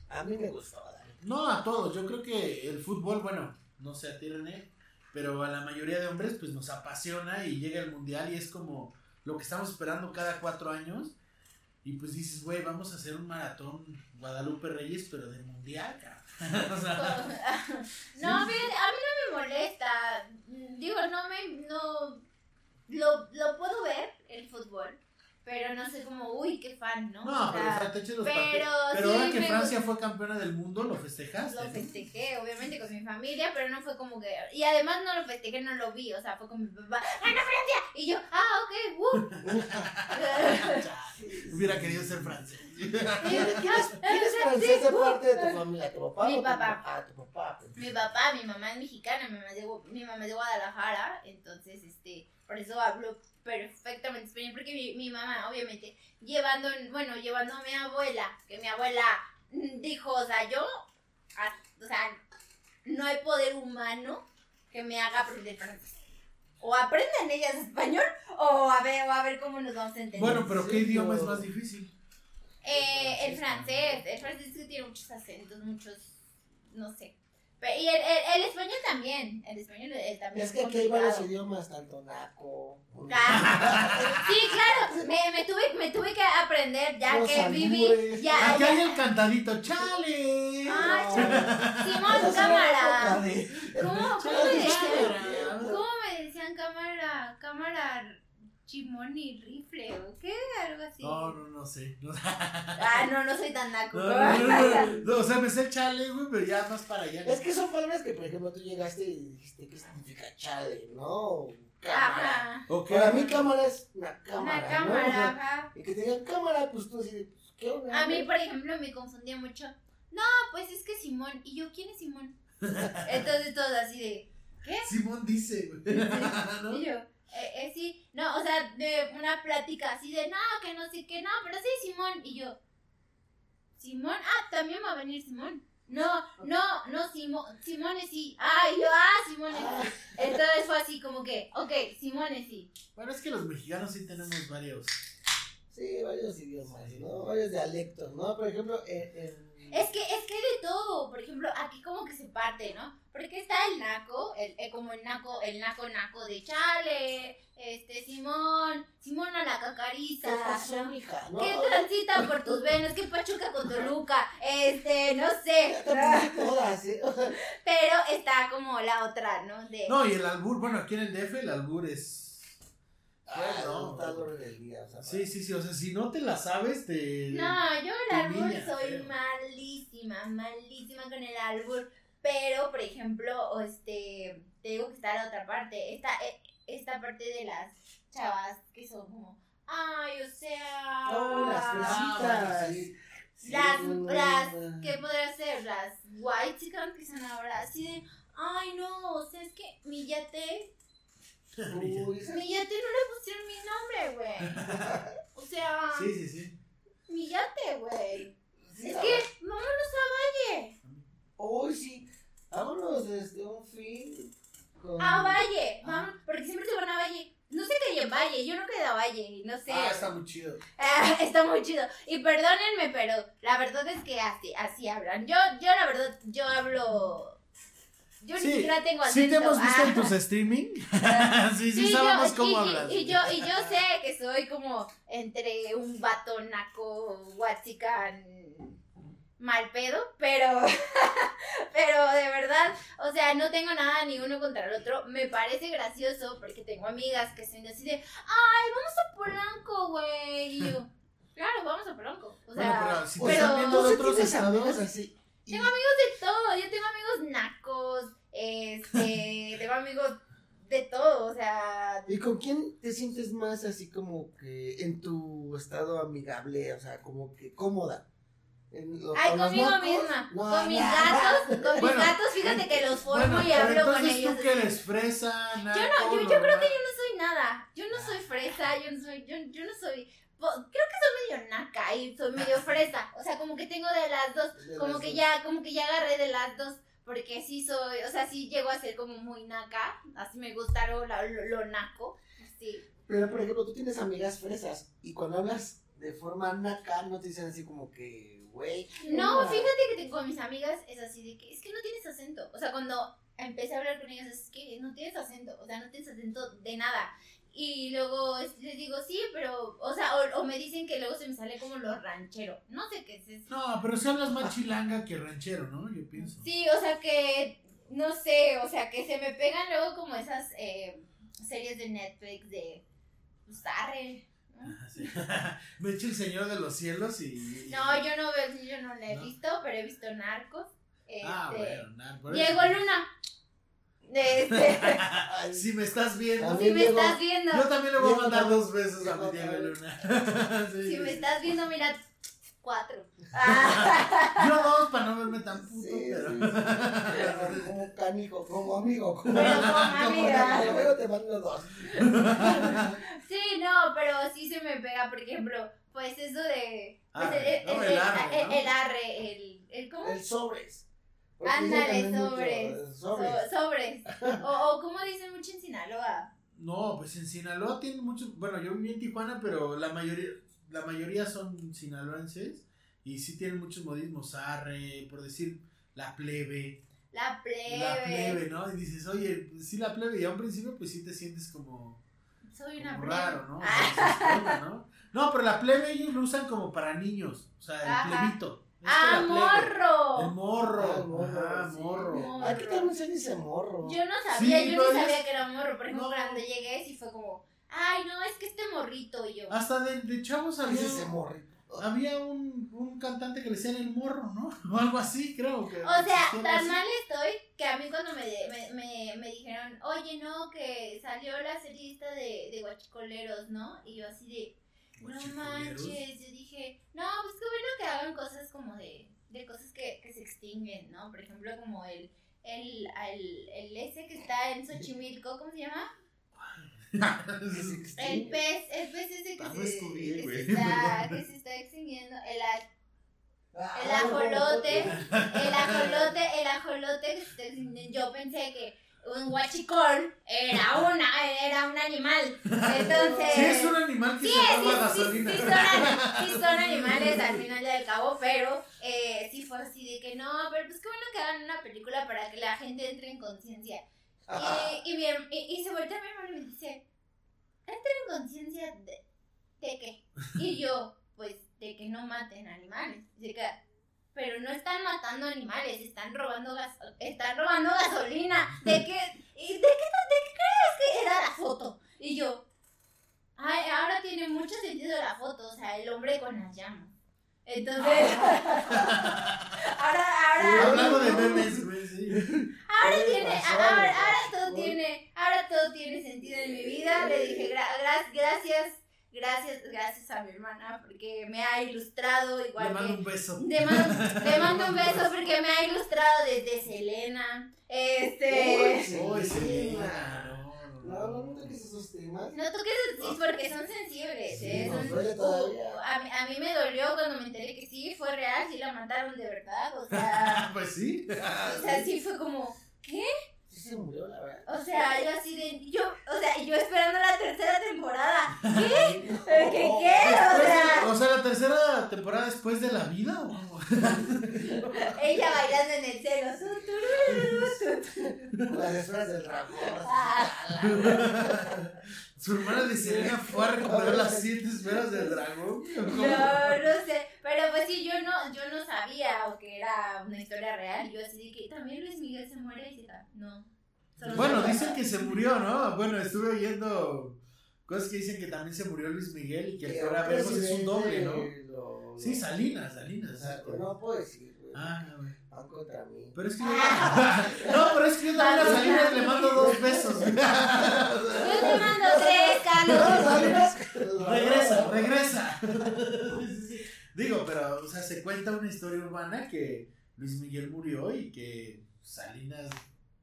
A mí me gustó, No, a todos. Yo creo que el fútbol, bueno, no sé a ti, René, pero a la mayoría de hombres, pues nos apasiona y llega el mundial y es como lo que estamos esperando cada cuatro años. Y pues dices, güey, vamos a hacer un maratón Guadalupe Reyes, pero de mundial, (laughs) no, a mí, no me molesta. Digo, no me. No, lo, lo puedo ver, el fútbol. Pero no sé como, uy, qué fan, ¿no? No, pero o sea, te eches los Pero, pero ahora que Francia fue campeona del mundo, ¿lo festejaste? Lo festejé, obviamente, con mi familia, pero no fue como que. Y además no lo festejé, no lo vi, o sea, fue con mi papá, ¡Gana Francia! Y yo, ah, ok, uh. (laughs) Hubiera querido ser francés. ¿Quién es francés de parte de tu familia? ¿Tu papá? Mi papá. Ah, tu papá. Pues. Mi papá, mi mamá es mexicana, mi mamá, de, mi mamá es de Guadalajara, entonces, este, por eso hablo perfectamente español, porque mi, mi mamá, obviamente, llevando, bueno, llevando a mi abuela, que mi abuela dijo, o sea, yo, o sea, no hay poder humano que me haga aprender francés. O aprenden ellas español, o a ver, o a ver cómo nos vamos a entender. Bueno, pero ¿qué idioma es más difícil? Eh, el francés, el francés que tiene muchos acentos, muchos, no sé. Y el, el, el, español también, el español también. Es que aquí hay varios idiomas, tanto naco. sí, claro, me, me, tuve, me tuve que aprender ya que viví. Ya, aquí hay el cantadito, chale. Ah, chale. Simón, cámara. ¿Cómo, cómo, me decían, ¿Cómo me decían cámara? Cámara Chimón y rifle o qué, algo así. No, no, no sé. (laughs) ah, no, no soy tan naco. No, (laughs) o sea, me sé chale, güey, pero ya más para allá. Es que son palabras que, por ejemplo, tú llegaste y dijiste qué significa chale, ¿no? Cámara. Okay. Para mí cámara es una cámara. Una cámara, ajá. Y que te digan cámara, pues tú así, pues, ¿qué onda? A mí, por ejemplo, me confundía mucho. No, pues es que Simón. ¿Y yo quién es Simón? (laughs) Entonces todos así de, ¿qué? Simón dice, güey. ¿No? Y yo, eh, eh, sí, no, o sea, de una plática así de, no, que no sé qué, no, pero sí, Simón. Y yo, Simón, ah, también va a venir Simón. No, no, no, Simón, Simón es sí. Ah, yo, ah, Simón es sí. Entonces fue así como que, ok, Simón es sí. Bueno, es que los mexicanos sí tenemos varios. Sí, varios idiomas, ¿no? Varios dialectos, ¿no? Por ejemplo, en es que, es que de todo, por ejemplo, aquí como que se parte, ¿no? Porque está el naco, el, eh, como el naco, el naco naco de Chale, este, Simón, Simón a la cacariza. ¿Qué pasó? ¿Qué transita por tus venas? ¿Qué pachuca con Toluca? Este, no sé. Todas, ¿eh? Pero está como la otra, ¿no? De... No, y el albur, bueno, aquí en el DF el albur es Ah, no, día, sí, sí, sí, o sea, si no te la sabes, te... No, yo el albur soy malísima, malísima con el albur, pero, por ejemplo, este, te digo que está la otra parte, esta, e, esta parte de las chavas que son como, ay, o sea... Oh, las ah, Las, las, ¿qué podría ser? Las white chicken que son ahora así de, ay, no, o sea, es que mi yate (laughs) Uy, mi no le pusieron mi nombre, güey. (laughs) O sea. Sí, sí, sí. Mi güey. Es que, vámonos a Valle. Uy, sí. Vámonos desde un fin. Con... A Valle. Ah. Vamos, porque siempre se van a Valle. No sé qué hay en Valle, yo no quedé a Valle, no sé. Ah, está muy chido. Ah, (laughs) está muy chido. Y perdónenme, pero la verdad es que así, así hablan. Yo, yo la verdad, yo hablo yo ni siquiera tengo acento. Sí te hemos visto en tus streaming. (laughs) sí, sí, sabemos cómo hablas. Y, yo, y yo sé que soy como entre un vato naco, huachican, mal pedo, pero, (laughs) pero de verdad, o sea, no tengo nada ni uno contra el otro. Me parece gracioso porque tengo amigas que son así de, ay, vamos a Polanco, güey. Y yo, (laughs) claro, vamos a Polanco. O sea, pero, si pero, están viendo otros estados así tengo amigos de todo, yo tengo amigos nacos, este, (laughs) tengo amigos de todo, o sea. ¿Y con quién te sientes más así como que en tu estado amigable, o sea, como que cómoda? Ay, conmigo misma. con mis gatos, con (laughs) mis gatos, fíjate que los formo y hablo con ellos. ¿Tú que eres fresa? yo no, yo, yo creo que yo no soy nada. Yo no soy fresa, yo no soy, yo, yo no soy creo que soy medio naca y soy medio (laughs) fresa. O sea, como que tengo de las dos. como que ya, como que ya agarré de las dos. Porque sí soy, o sea, sí llego a ser como muy naca. Así me gusta lo, lo, naco. Sí. Pero por ejemplo, tú tienes amigas fresas. Y cuando hablas de forma naca, no te dicen así como que, güey. No, fíjate que con mis amigas es así de que es que no tienes acento. O sea, cuando empecé a hablar con ellas es que no tienes acento. O sea, no tienes acento de nada. Y luego les digo, sí, pero, o sea, o, me dicen que luego se me sale como lo ranchero. No sé qué es eso. No, pero si hablas más chilanga que ranchero, ¿no? Yo pienso. Sí, o sea que, no sé, o sea que se me pegan luego como esas eh, series de Netflix de, pues, arre. (laughs) me echo el Señor de los Cielos y... No, yo no veo, yo no lo he visto, pero he visto Narcos. ah, este, bueno, Narcos. Diego Luna. Este. (laughs) si me estás viendo. Si me estás viendo. Yo también le voy a mandar dos besos a mi Diego Luna. (laughs) si me estás viendo, mira, cuatro. (laughs) Yo dos para no verme tan puto. pero... como canijo, como amigo. Como, pero como amiga. Luego te mando dos. sí, no, pero sí se me pega, por ejemplo, pues eso de. Pues arre, el, el, el, arre, el, el, arre, el, el, ¿cómo? El sobres. Ándale, sobres. Sobres. sobres. o, o como dicen mucho en Sinaloa. No, pues en Sinaloa tienen muchos. Bueno, yo viví en Tijuana, pero la mayoría, la mayoría son sinaloenses. Y sí tienen muchos modismos. Arre, por decir, la plebe. La plebe. La plebe, ¿no? Y dices, oye, pues sí, la plebe. Y a un principio, pues sí te sientes como. Soy una plebe. raro, ¿no? (laughs) ¿no? No, pero la plebe ellos lo usan como para niños. O sea, el plebito. ¡Ah, morro! El morro. Ah, morro. morro. Aquí también se dice morro. Yo no sabía, yo no sabía que era morro. Por ejemplo, cuando llegué, sí fue como, ay, no, es que este morrito y yo. Hasta de, de chavos había. ese morrito? Había un, un cantante que le decían el morro, ¿no? (laughs) O algo así, creo que. O sea, tan mal estoy que a mí cuando me, me, me, dijeron, oye, no, que salió la serie de, de guachicoleros, ¿no? Y yo así de no manches, yo dije, no, pues qué bueno que hagan cosas como de, de cosas que, que se extinguen, ¿no? Por ejemplo, como el, el, el, el ese que está en Xochimilco, ¿cómo se llama? (laughs) el pez, el pez ese que, se, que, se, está, que (laughs) se está extinguiendo, el, ah, el ajolote, (laughs) el ajolote, el ajolote que se está extinguiendo, yo pensé que un guachicol era una era un animal. Entonces sí es un animal que se toma gasolina. sí, son, sí, son, animales al final del cabo pero eh, sí fue así de que no pero pues qué bueno que hagan una película para que la gente entre en conciencia y, y, y, y, se voltea a mi hermano y me dice entra en conciencia de, de qué y yo pues de que no maten animales que pero no están matando animales, están robando gas están robando gasolina. ¿De qué, de qué, crees que era la foto? Y yo, ay, ahora tiene mucho sentido la foto, o sea, el hombre con las llamas. Entonces, (laughs) ahora, ahora. Hablando de memes, Ahora tiene, ahora, todo tiene, ahora todo tiene sentido en mi vida. Le dije, gracias Gracias, gracias a mi hermana porque me ha ilustrado igual. Le mando un beso. (laughs) Le mando, un beso porque me ha ilustrado desde Selena. Este. Uy, Selena. No, no, no toques esos temas. No toques esos porque son sensibles. ¿eh? Son, a, mí, a mí me dolió cuando me enteré que sí, fue real, sí la mataron de verdad. O sea. (laughs) pues sí. o sea, sí fue como, ¿qué? Se murió, la verdad. O sea, yo así de. Yo, o sea, yo esperando la tercera temporada. ¿Qué? ¿Qué? ¿Qué? O sea. O sea, la tercera tercera temporada después de la vida o (laughs) Ella bailando en el cielo. Las esferas del dragón. Su hermana de Selena (laughs) fue a recuperar las siete esferas del dragón. No, no sé. Pero pues sí, yo no, yo no sabía o que era una historia real. Yo así de que también Luis Miguel se muere y. No. Bueno, dicen que se murió, ¿no? Bueno, estuve oyendo cosas que dicen que también se murió Luis Miguel y que el fuera vemos es un doble, ¿no? Sí, Salinas, Salinas. No puedo decir, güey. Ah, güey. Van contra mí. Pero es que yo. (laughs) no, pero es que yo también a Salinas le mando dos besos. (laughs) yo te mando (laughs) tres, Carlos. regresa, regresa. Digo, pero, o sea, se cuenta una historia urbana que Luis Miguel murió y que Salinas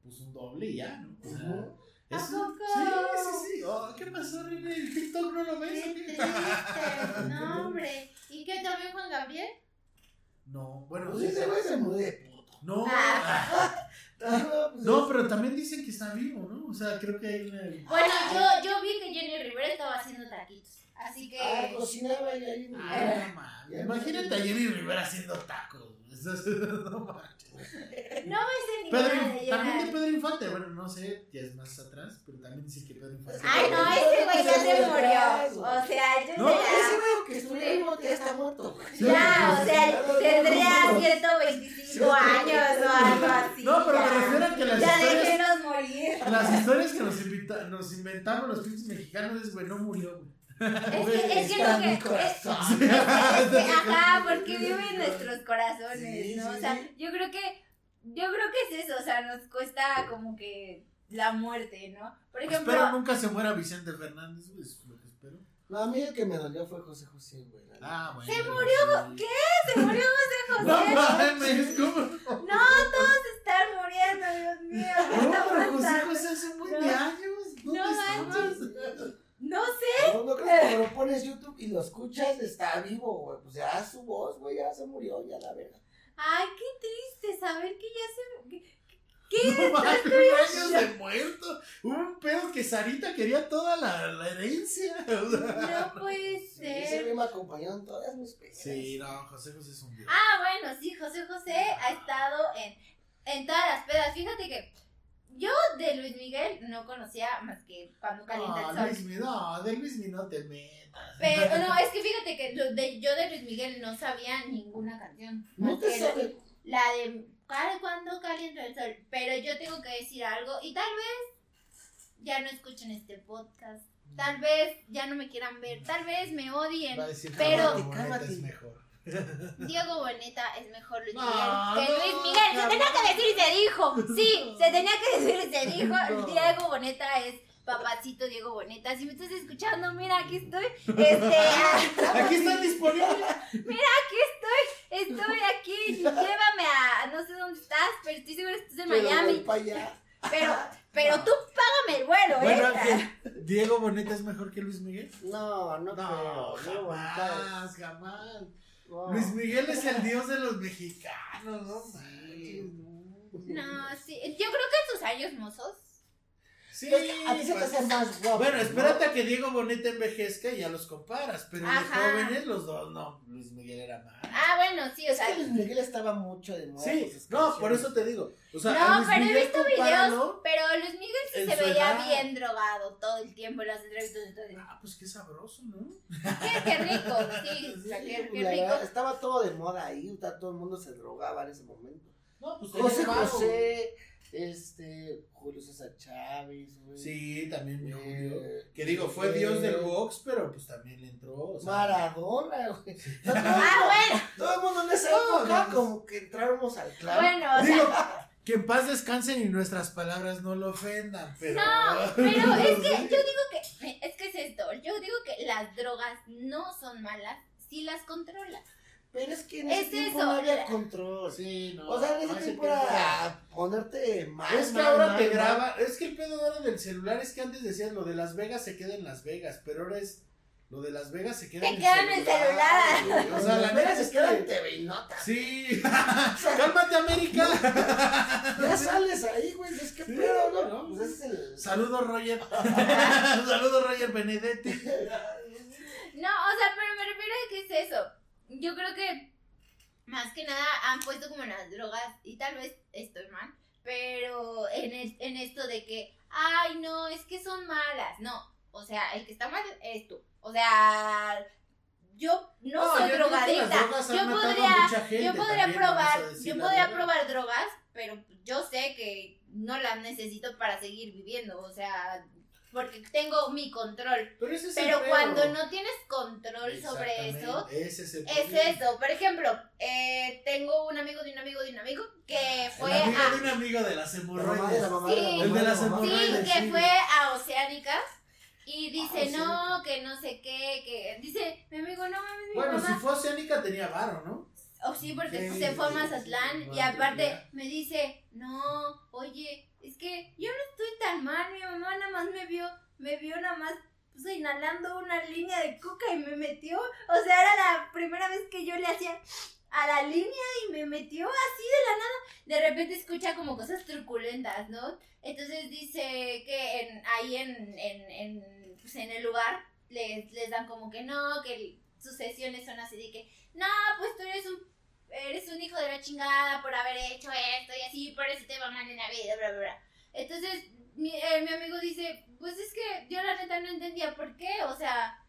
puso un doble y ya, ¿no? O sea, ¿A poco? Sí, sí, sí. Oh, ¿Qué pasó, René? ¿El TikTok no lo ves? Qué triste. No, hombre. ¿Y qué también Juan Gabriel? No, bueno. Pues ese güey se murió de puto. No. Ah. (laughs) pues No, pero también dicen que está vivo, ¿no? O sea, creo que hay una. Bueno, yo, yo vi que Jenny Rivera estaba haciendo taquitos. Así que. Ah, cocinaba y ahí. Ah, no. Imagínate a Jenny Rivera haciendo tacos. (laughs) No manches. No me sé ni Pedro, nada de también de. Pedro Infante, bueno, no sé, ya es más atrás, pero también dicen que Pedro Infante. Ay, no, ese güey ya se murió. O sea, yo No, ya. Ese güey que estuviera vivo ya está muerto. Ya, o sea, tendría 125 años o algo así. No, pero me ya. refiero a que las Ya historias, déjenos morir. las historias que nos, invita- nos inventamos los pinches mexicanos es, güey, no murió, güey. Es que, es que lo que. es- es que, ajá, (laughs) porque vive en nuestros corazones, Sí, ¿no? sí, O sea, yo creo que. Yo creo que es eso, o sea, nos cuesta como que la muerte, ¿no? Por ejemplo. Espero nunca se muera Vicente Fernández, güey, es lo que espero. No, a mí el que me dolió fue José José, güey. Ah, bueno. ¿Se murió? ¿Qué? Se murió José (laughs) No José. mames, ¿cómo? No, todos están muriendo, Dios mío. No, pero José? José hace un buen No. de años. ¿Dónde No estabas? No sé. No, no creo que lo pones YouTube y lo escuchas, está vivo, güey. Pues ya su voz, güey, ya se murió, ya la verga. Ay, qué triste saber que ya se. ¿Qué? No Estoy años de muerto. Hubo un pedo que Sarita quería toda la, la herencia. No puede Sí, ese ser. me acompañó en todas mis pedas. Sí, no, José José es un dios. Ah, bueno, sí, José José ha estado en, en todas las pedas. Fíjate que yo de Luis Miguel no conocía más que cuando calienta No, el sol. Luis no, de Luis Mi no te metas. Pero no, es que fíjate que de- yo de Luis Miguel no sabía ninguna canción. No más te que la- sabe. La de "Cal- cuando calienta el sol. Pero yo tengo que decir algo y tal vez ya no escuchen este podcast. Tal vez ya no me quieran ver. Tal vez me odien. Va a decir Pero- Cálmate. es mejor. Diego Boneta es mejor Luis No, Miguel que Luis Miguel. Se tenía que decir y se dijo. Sí, se tenía que decir y se dijo. Diego Boneta es papacito Diego Boneta. Si me estás escuchando, mira, aquí estoy. Este, ah, (laughs) Aquí están disponibles. aquí estoy. Estoy aquí. Llévame a no sé dónde estás, pero estoy segura que estás en Pero Miami. voy pa' allá. Pero, (laughs) pero tú págame el vuelo, Bueno, ¿eh? ¿que ¿Diego Boneta es mejor que Luis Miguel? No, no, No, creo. No, jamás, jamás. Luis Miguel es el dios de los mexicanos, no Sí. No, sí. Yo creo que en sus años mozos. Sí, Es que a ti se te pues, hace más guapo. Bueno, ¿no? espérate a que Diego Boneta envejezca y ya los comparas, pero de Ajá. jóvenes los dos, no, Luis Miguel era más. Ah, bueno, sí, o Es sea. que Luis Miguel estaba mucho de moda. Sí, no, por eso te digo. O sea, No, Luis pero he visto videos, pero Luis Miguel sí se veía edad. bien drogado todo el tiempo en las entrevistas. Entonces, Ah, pues qué sabroso, ¿no? qué, qué rico, sí, o sea, Sí, qué, rico. verdad, estaba todo de moda ahí, o sea, todo el mundo se drogaba en ese momento. No, pues José. José, este, Julio César Chávez, güey. Sí, también mi Julio. Eh, Que digo, fue eh, dios del box, pero pues también le entró. O sea, Maradona, güey. No, todo, (laughs) Ah, bueno, todo el mundo en esa época como que entrábamos al club. bueno, o Digo, sea, que en paz descansen y nuestras palabras no lo ofendan, pero. no, (laughs) pero es que yo digo que, es que es esto, yo digo que las drogas no son malas si las controlas. Pero es que en Es ese tiempo eso, no había control. Sí, no. o sea, en no, ese ese tiempo era ponerte mal. Es que mal, ahora mal, te mal. graba, es que el pedo ahora del celular es que antes decías lo de Las Vegas se queda en Las Vegas, pero ahora es lo de Las Vegas se queda Te en queda en el celular. güey. O sea, la Las Vegas es se queda en TV y Notas. Sí. (laughs) (laughs) Cálmate, América. Ya sales ahí, güey. Es que Sí, pedo, ¿no? ¿no? Pues ese es el. Saludos, Roger. (laughs) Saludos, Roger Benedetti. No, o sea, pero me refiero a que es eso. Yo creo que más que nada han puesto como las drogas, y tal vez estoy mal, pero en, en esto de que, ay, no, es que son malas. No, o sea, el que está mal es tú. O sea, yo no, soy drogadicta. Yo podría, yo podría probar, yo podría probar drogas, pero yo sé que no las necesito para seguir viviendo. O sea, porque tengo mi control. Pero, cuando no tienes control sobre eso, es, eso. Por ejemplo, eh, tengo un amigo de un amigo de un amigo que fue el amigo de un amigo de las hemorroides. Sí, el de las hemorroides. Sí, que fue a Oceánicas. Y dice, no, que no sé qué, que... Dice, mi amigo, no mames, Bueno, si fue Oceánica tenía varo, ¿no? O sí, porque se fue a Mazatlán y aparte me dice, no, oye, es que yo no estoy tan mal, mi mamá nada más me vio, me vio nada más pues, inhalando una línea de coca y me metió, o sea, era la primera vez que yo le hacía a la línea y me metió así de la nada. De repente escucha como cosas truculentas, ¿no? Entonces dice que en, ahí en, en, en, pues en el lugar les, les dan como que no, que sus sesiones son así de que, no, pues tú eres un eres un hijo de la chingada por haber hecho esto y así, por eso te va mal en la vida, bla, bla, bla. Entonces, mi, eh, mi amigo dice, pues es que yo la neta no entendía por qué, o sea,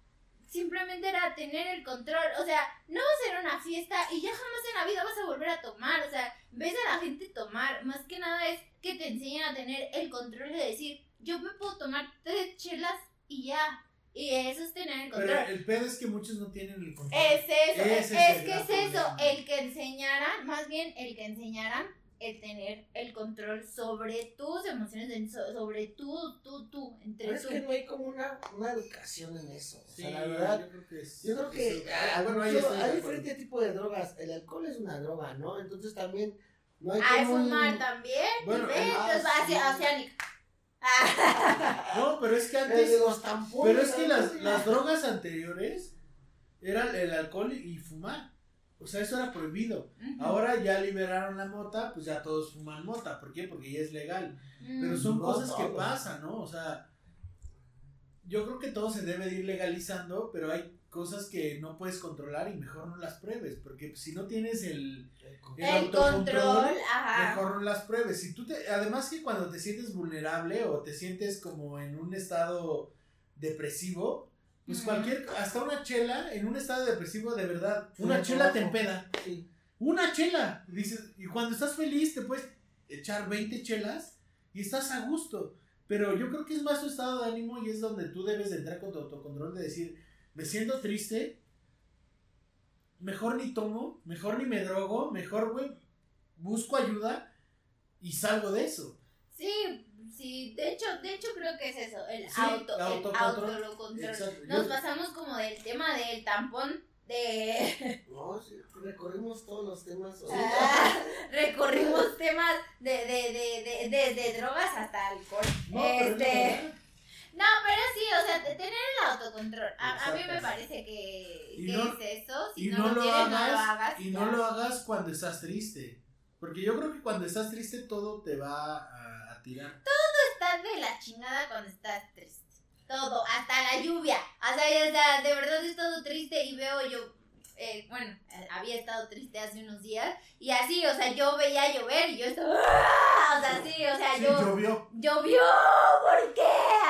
simplemente era tener el control, o sea, no va a ser una fiesta y ya jamás en la vida vas a volver a tomar, o sea, ves a la gente tomar, más que nada es que te enseñan a tener el control de decir, yo me puedo tomar tres chelas y ya, y eso es tener el control. Pero el pedo es que muchos no tienen el control. Es eso, es, que es eso, el que enseñaran, más bien el que enseñaran el tener el control sobre tus emociones, sobre tú, tú, tú, entre Pero es que no hay como una, una educación en eso. o sea, la verdad, yo creo que, es, yo creo que ah, bueno, hay, hay diferentes tipos de drogas. El alcohol es una droga, ¿no? Entonces también no hay ah, como fumar también. Bueno, Entonces, hacia, oceánica. (laughs) No, pero es que antes. pero es que las, las drogas anteriores eran el alcohol y fumar. O sea, eso era prohibido. Ahora ya liberaron la mota, pues ya todos fuman mota. ¿Por qué? Porque ya es legal. Pero son cosas que pasan, ¿no? O sea, yo creo que todo se debe ir legalizando, pero hay cosas que no puedes controlar y mejor no las pruebes, porque si no tienes el, el, control, mejor no las pruebes. Si tú te, además que cuando te sientes vulnerable o te sientes como en un estado depresivo, pues cualquier, hasta una chela en un estado depresivo de verdad, una chela te empeda. Una chela, dices, y cuando estás feliz te puedes echar 20 chelas y estás a gusto. Pero yo creo que es más tu estado de ánimo y es donde tú debes de entrar con tu autocontrol de decir, me siento triste, mejor ni tomo, mejor ni me drogo, mejor, güey, busco ayuda y salgo de eso. Sí, sí, de hecho, de hecho creo que es eso, el auto, el autocontrol. Nos pasamos como del tema del tampón de... (laughs) No, sí, recorrimos todos los temas. Ah, (laughs) recorrimos temas de, de, de, de, de, drogas hasta alcohol. este... No, pero sí, o sea, tener el autocontrol. A, mí me parece que, es eso. Si no, lo, tienes, no lo hagas. Y no lo hagas cuando estás triste. Porque yo creo que cuando estás triste todo te va a, tirar. Todo está de la chingada cuando estás triste. Todo, hasta la lluvia. O sea, de verdad es todo triste y veo yo eh, bueno, había estado triste hace unos días y así, o sea, yo veía llover y yo estaba, ¡ah! o sea, sí, o sea, yo... Llovió. Llovió, ¿por qué?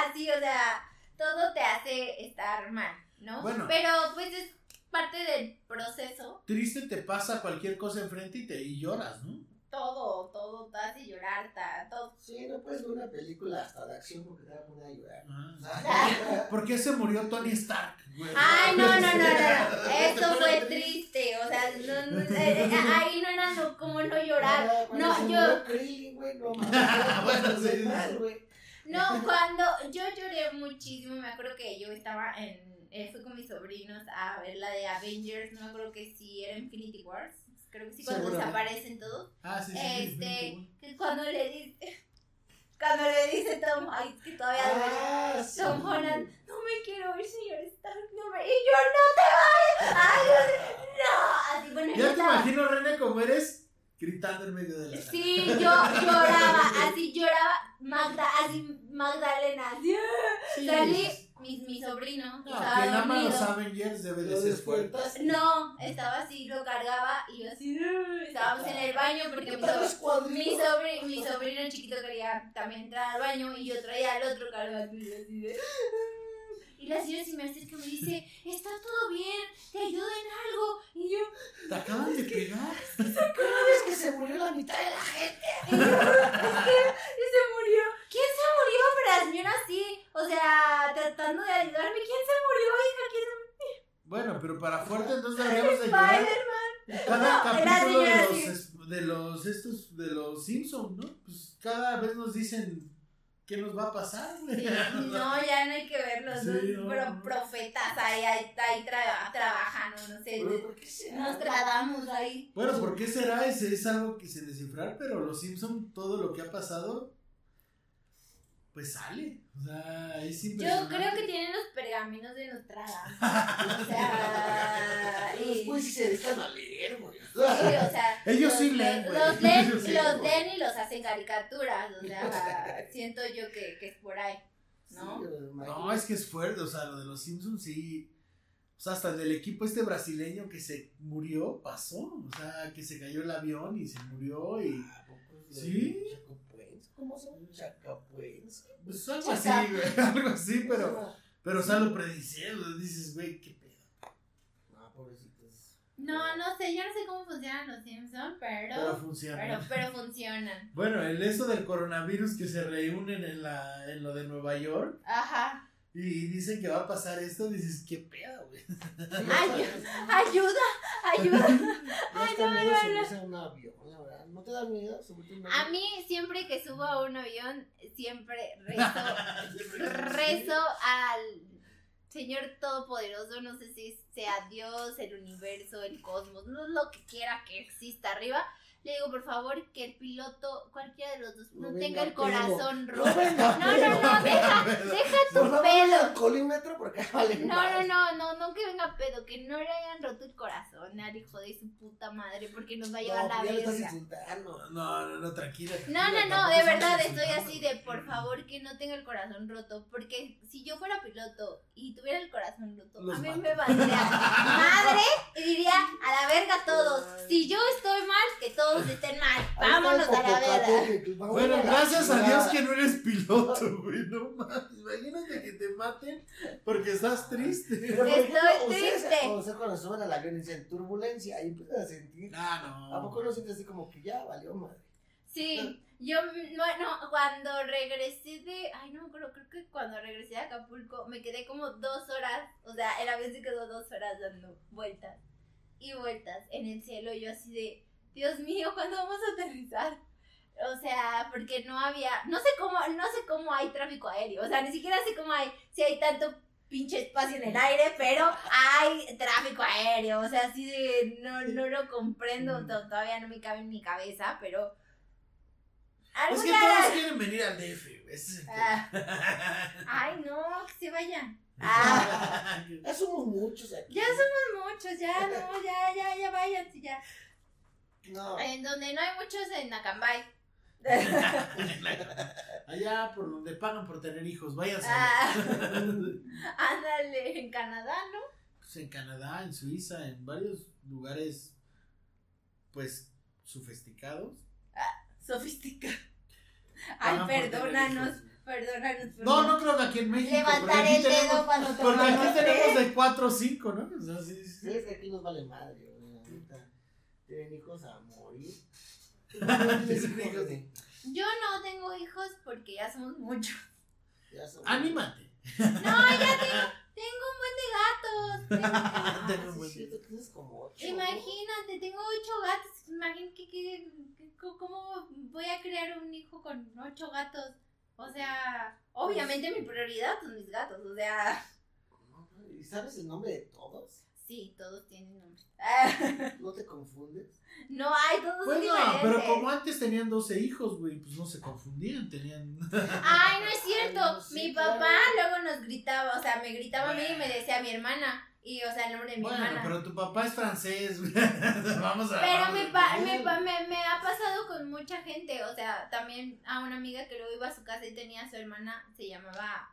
Así, o sea, todo te hace estar mal, ¿no? Bueno. Pero pues es parte del proceso. Triste te pasa cualquier cosa enfrente y te y lloras, ¿no? Todo, todo te hace llorar, todo. Sí, no puedes ver una película hasta de acción porque te va a poner a llorar. Ah. (laughs) ¿Por qué se murió Tony Stark? Ay, no, no, no, no, (laughs) Esto fue triste, o sea, no, eh, eh, ahí no era como no llorar. No, yo... no, cuando yo lloré muchísimo, me acuerdo que yo estaba en, eh, fui con mis sobrinos a ver la de Avengers, no me acuerdo que si era Infinity Wars creo que sí, cuando desaparecen todos. Ah, sí, sí. Este, que cuando le dice, (laughs) cuando le dice Tom, ay, que todavía ah, Tom Holland, no me quiero ir, señor Stark, no me, y yo, no te vayas, ay, no, así bueno. Ya te imagino, René, como eres Gritando en medio de la Sí, yo lloraba, así lloraba, Magda, así Magdalena, así, salí, mi, mi sobrino, no, estaba quien ama los Avengers debe de ser fuerte. No, estaba así, lo cargaba y yo así, estábamos en el baño porque mi, sobrino, mi, sobrino, mi sobrino chiquito quería también entrar al baño y yo traía al otro cargando y así de... Y la señora se me acerca y me dice, está todo bien, te ayudo en algo. Y yo, ¿te acaban de pegar? ¿Cómo ves que se murió la mitad de la gente? Y, yo, y se murió. ¿Quién se murió? Pero la señora así, o sea, tratando de ayudarme. ¿Quién se murió, hija? ¿Quién se murió? Bueno, pero para fuerte entonces deberíamos de llorar. Cada capítulo de los, de los, estos, de los Simpsons, ¿no? Pues cada vez nos dicen ¿qué nos va a pasar? Sí, no, ya no hay que verlos, pero profetas ahí, ahí, ahí trabajan, no, sé, nos tratamos ahí. Bueno, ¿por qué será? Ese es algo que se descifrar, pero los Simpson todo lo que ha pasado, pues sale. O sea, es Yo creo que tienen los pergaminos de Nostradamus. o sea, (laughs) y... Después sí se dejan a leer, güey. Sí, o sea, (laughs) ellos sí leen, Los leen, los leen y los hacen caricaturas. O sea, (laughs) siento yo que, que es por ahí. ¿no? no, es que es fuerte. O sea, lo de los Simpsons sí. O sea, hasta el del equipo este brasileño que se murió, pasó. O sea, que se cayó el avión y se murió y. ¿Sí? ¿Cómo son? Chacapuense. Pues algo así, güey. (laughs) Algo así, pero. Pero, o sea, lo prediciendo. Dices, güey, qué pedo. No, pobrecitos. No, no sé, yo no sé cómo funcionan los Simpsons, pero. Pero funcionan. Pero, pero funcionan. Bueno, el eso del coronavirus que se reúnen en, la, en lo de Nueva York. Ajá. Y dicen que va a pasar esto, dices, qué pedo, güey. Ay, (laughs) ayuda, ayuda. Ay, no, no, no. un avión. ¿No te da miedo A mí, siempre que subo a un avión, siempre (laughs) rezo, rezo al Señor Todopoderoso, no sé si sea Dios, el universo, el cosmos, no lo que quiera que exista arriba le digo, por favor, que el piloto, cualquiera de los dos, no, tenga el corazón roto. No, no, no, deja, deja (laughs) tu pedo. colímetro porque (laughs) vale no, no, no, no, no que venga pedo, que no le hayan roto el corazón al hijo de su puta madre porque nos va a llevar la verga. No, no, no, tranquila. No, no, no, de verdad estoy así de, por favor, que no tenga el corazón roto, porque si yo fuera piloto y tuviera el corazón roto, a mí me valdría (laughs) madre y diría, a la verga todos, si yo estoy mal, que todos todos estén mal. Vámonos a la verga. Bueno, gracias a Dios que no eres piloto, güey. No mames. Imagínate que te maten porque estás triste. Estoy triste. O sea, cuando suben al avión y dicen turbulencia, ahí empiezas a sentir. Ah, no. ¿A poco no sientes así como que ya valió madre? Sí. Yo, no, cuando regresé de, ay no me acuerdo, creo que cuando regresé de Acapulco me quedé como dos horas, o sea, el avión se quedó dos horas dando vueltas y vueltas en el cielo, yo así de, Dios mío, (laughs) ¿cuándo vamos a aterrizar? O sea, porque no había, no sé cómo, no sé cómo hay tráfico aéreo, o sea, ni siquiera sé cómo hay, si hay tanto pinche espacio en el aire, pero hay tráfico aéreo, o sea, así de, no, no lo comprendo, mm. todavía no me cabe en mi cabeza, pero... Es que todos quieren venir al DF, ese es el ah. (laughs) Ay, no, que se vayan. Ah. ya somos muchos aquí. Ya somos muchos, ya, no, ya, ya, ya váyanse, ya. En donde no hay muchos en Acambay. (laughs) Allá por donde pagan por tener hijos, váyanse. Ah, (laughs) ándale, en Canadá, ¿no? Pues en Canadá, en Suiza, en varios lugares, pues, sofisticados. Ah, sofisticados. Ay, perdónanos, perdónanos, No, no creo que aquí en México. Levantar el dedo cuando Porque aquí tenemos de 4 o 5, ¿no? O sea, sí, sí. es que aquí nos vale madre tienen hijos a morir. (laughs) (laughs) Yo no tengo hijos porque ya somos muchos. Ya Anímate. No, ya tengo, tengo un buen de gatos. (laughs) Tengo... Imagínate, tengo ocho gatos. Imagínate que, que, cómo voy a crear un hijo con ocho gatos. O sea, obviamente mi prioridad son mis gatos. O sea. ¿Y sabes el nombre de todos? Sí, todos tienen nombre. (laughs) ¿No te confundes? No hay, todos pues no, pero como antes tenían 12 hijos, güey, pues no se confundían, tenían... (laughs) Ay, no es cierto. mi papá luego nos gritaba, o sea, me gritaba a mí y me decía a mi hermana. Y, o sea, el nombre de mi bueno, hermana. pero tu papá es francés, (laughs) Vamos a Pero mi, pa, mi, pa, me, me, mucha gente, o sea, también a una amiga que luego iba a su casa y tenía a su hermana, se llamaba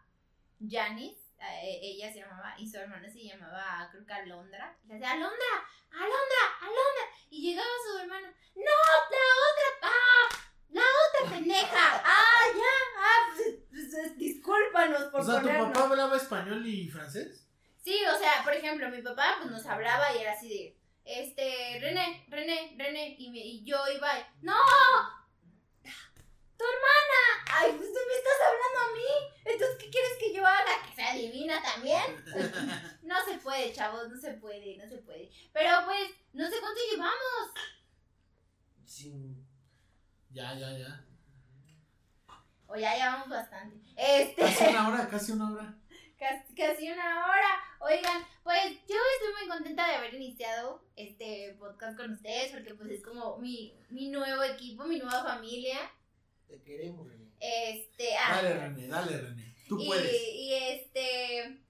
Janice, ella se llamaba, y su hermana se llamaba, creo que Alondra. Y le decía, Alondra, Alondra, Alondra. Y llegaba su hermana, no, la otra, ah, la otra pendeja, ah, ya, ah, pues, pues, pues discúlpanos por O sea, ¿tu papá hablaba español y francés? Sí, o sea, por ejemplo, mi papá pues nos hablaba y era así de, este, René, René, René, y, me, y yo iba, no, tu hermana, ay, pues tú me estás hablando a mí, entonces, ¿qué quieres que yo haga? ¿Que sea divina también? (laughs) no se puede, chavos, no se puede, no se puede. Pero pues, no sé cuánto llevamos. Sí. Ya, ya, ya. O ya llevamos bastante. Este... Casi una hora, (laughs) casi una hora. Casi, casi una hora. Oigan, pues yo estoy muy contenta de haber iniciado este podcast con ustedes porque pues es como mi, mi nuevo equipo, mi nueva familia. Te queremos, René. Este, ah, dale, René, dale, René. Tú y, puedes. Y este.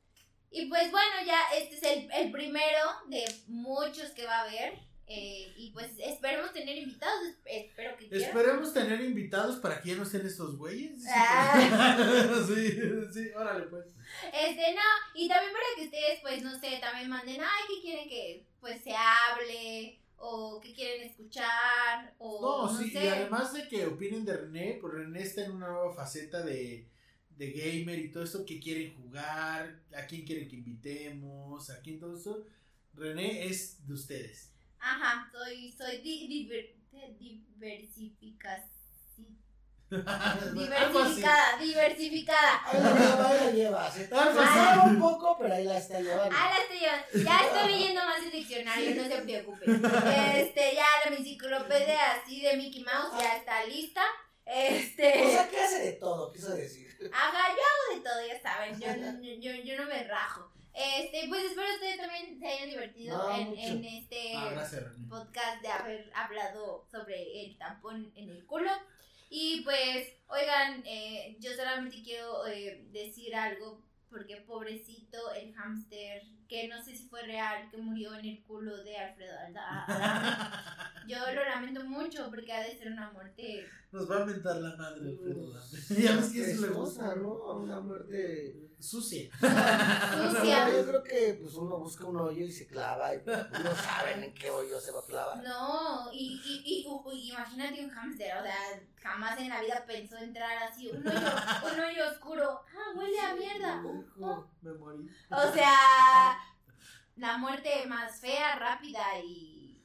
Y pues bueno, ya este es el, el primero de muchos que va a haber. Eh, y pues esperemos tener invitados. Espero que quieran. Esperemos tener invitados para que ya no sean estos güeyes. Ah. (laughs) sí, sí, órale pues. Este, no, y también para que ustedes, pues, no sé, también manden, ay, que quieren que, pues, se hable, o que quieren escuchar, o no, sí, y además de que opinen de René, pues René está en una nueva faceta de, de gamer y todo esto, que quieren jugar, a quién quieren que invitemos, a quién todo eso. René es de ustedes. Ajá, soy, soy di, diver, diversificación diversificada, diversificada. Ahí la lleva, ahí la lleva. Se está un poco, pero ahí la está llevando. Ah, la estoy llevando. Ya estoy leyendo más el diccionario, no se preocupe. Este, ya la enciclopedia así de Mickey Mouse ya está lista. Este. O sea, que hace de todo, quiso decir. Ajá, yo hago de todo, ya saben. Yo, yo, yo no me rajo. Este, pues espero que ustedes también se hayan divertido en, en, este ah, podcast de haber hablado sobre el tampón en el culo. Y pues, oigan, eh, yo solamente quiero eh, decir algo porque pobrecito el hámster, que no sé si fue real, que murió en el culo de Alfredo Alda. Yo lo lamento mucho porque ha de ser una muerte. Nos va a mentar la madre Alfredo (laughs) Ya ves que eso le gusta, ¿no? Una muerte sucia. (laughs) sucia. yo creo que pues uno busca un hoyo y se clava y no saben en qué hoyo se va a clavar. No, y, y, y, imagínate un hámster, o sea, jamás en la vida pensó entrar así, un hoyo, (laughs) un hoyo oscuro. Ah, huele a mierda. Me morí. O sea, la muerte más fea, rápida y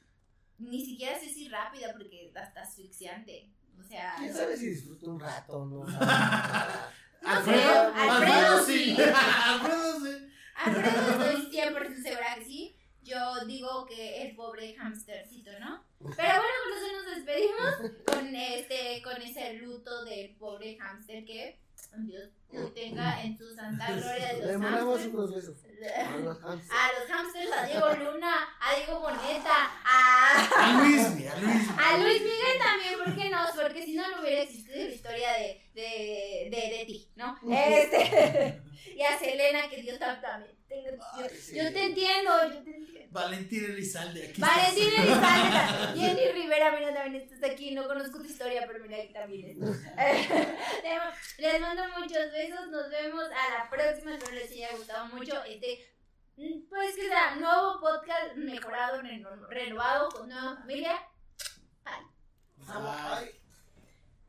ni siquiera sé si rápida porque hasta asfixiante. O sea, quién sabe si disfruto un rato, ¿no? (laughs) Alfredo, Alfredo, sí. Alfredo sí. Alfredo estoy 100% segura que sí. Yo digo que el pobre hamstercito, ¿no? Pero bueno, con eso nos despedimos con este, con ese luto del pobre hamster que Dios lo tenga en su santa gloria de los Le mandamos unos besos. (laughs) A los hamsters. A los hamsters, a Diego Luna, a Diego Boneta, a. A Luis, Luis. A Luis Miguel también, ¿por qué no? Porque si no, no hubiera existido la historia de, de, de, de ti, ¿no? (laughs) Este. (laughs) y a Selena, que Dios también. Yo, yo te entiendo, yo te entiendo. Valentín Elizalde, aquí Valentín (laughs) Elizalde, Jenny Rivera, mira, también estás aquí. No conozco tu historia, pero mira, aquí también (laughs) les mando muchos besos. Nos vemos a la próxima. Espero les haya gustado mucho este. Mm, pues que sea, nuevo podcast mejorado, renovado, con nueva familia. Bye. Bye.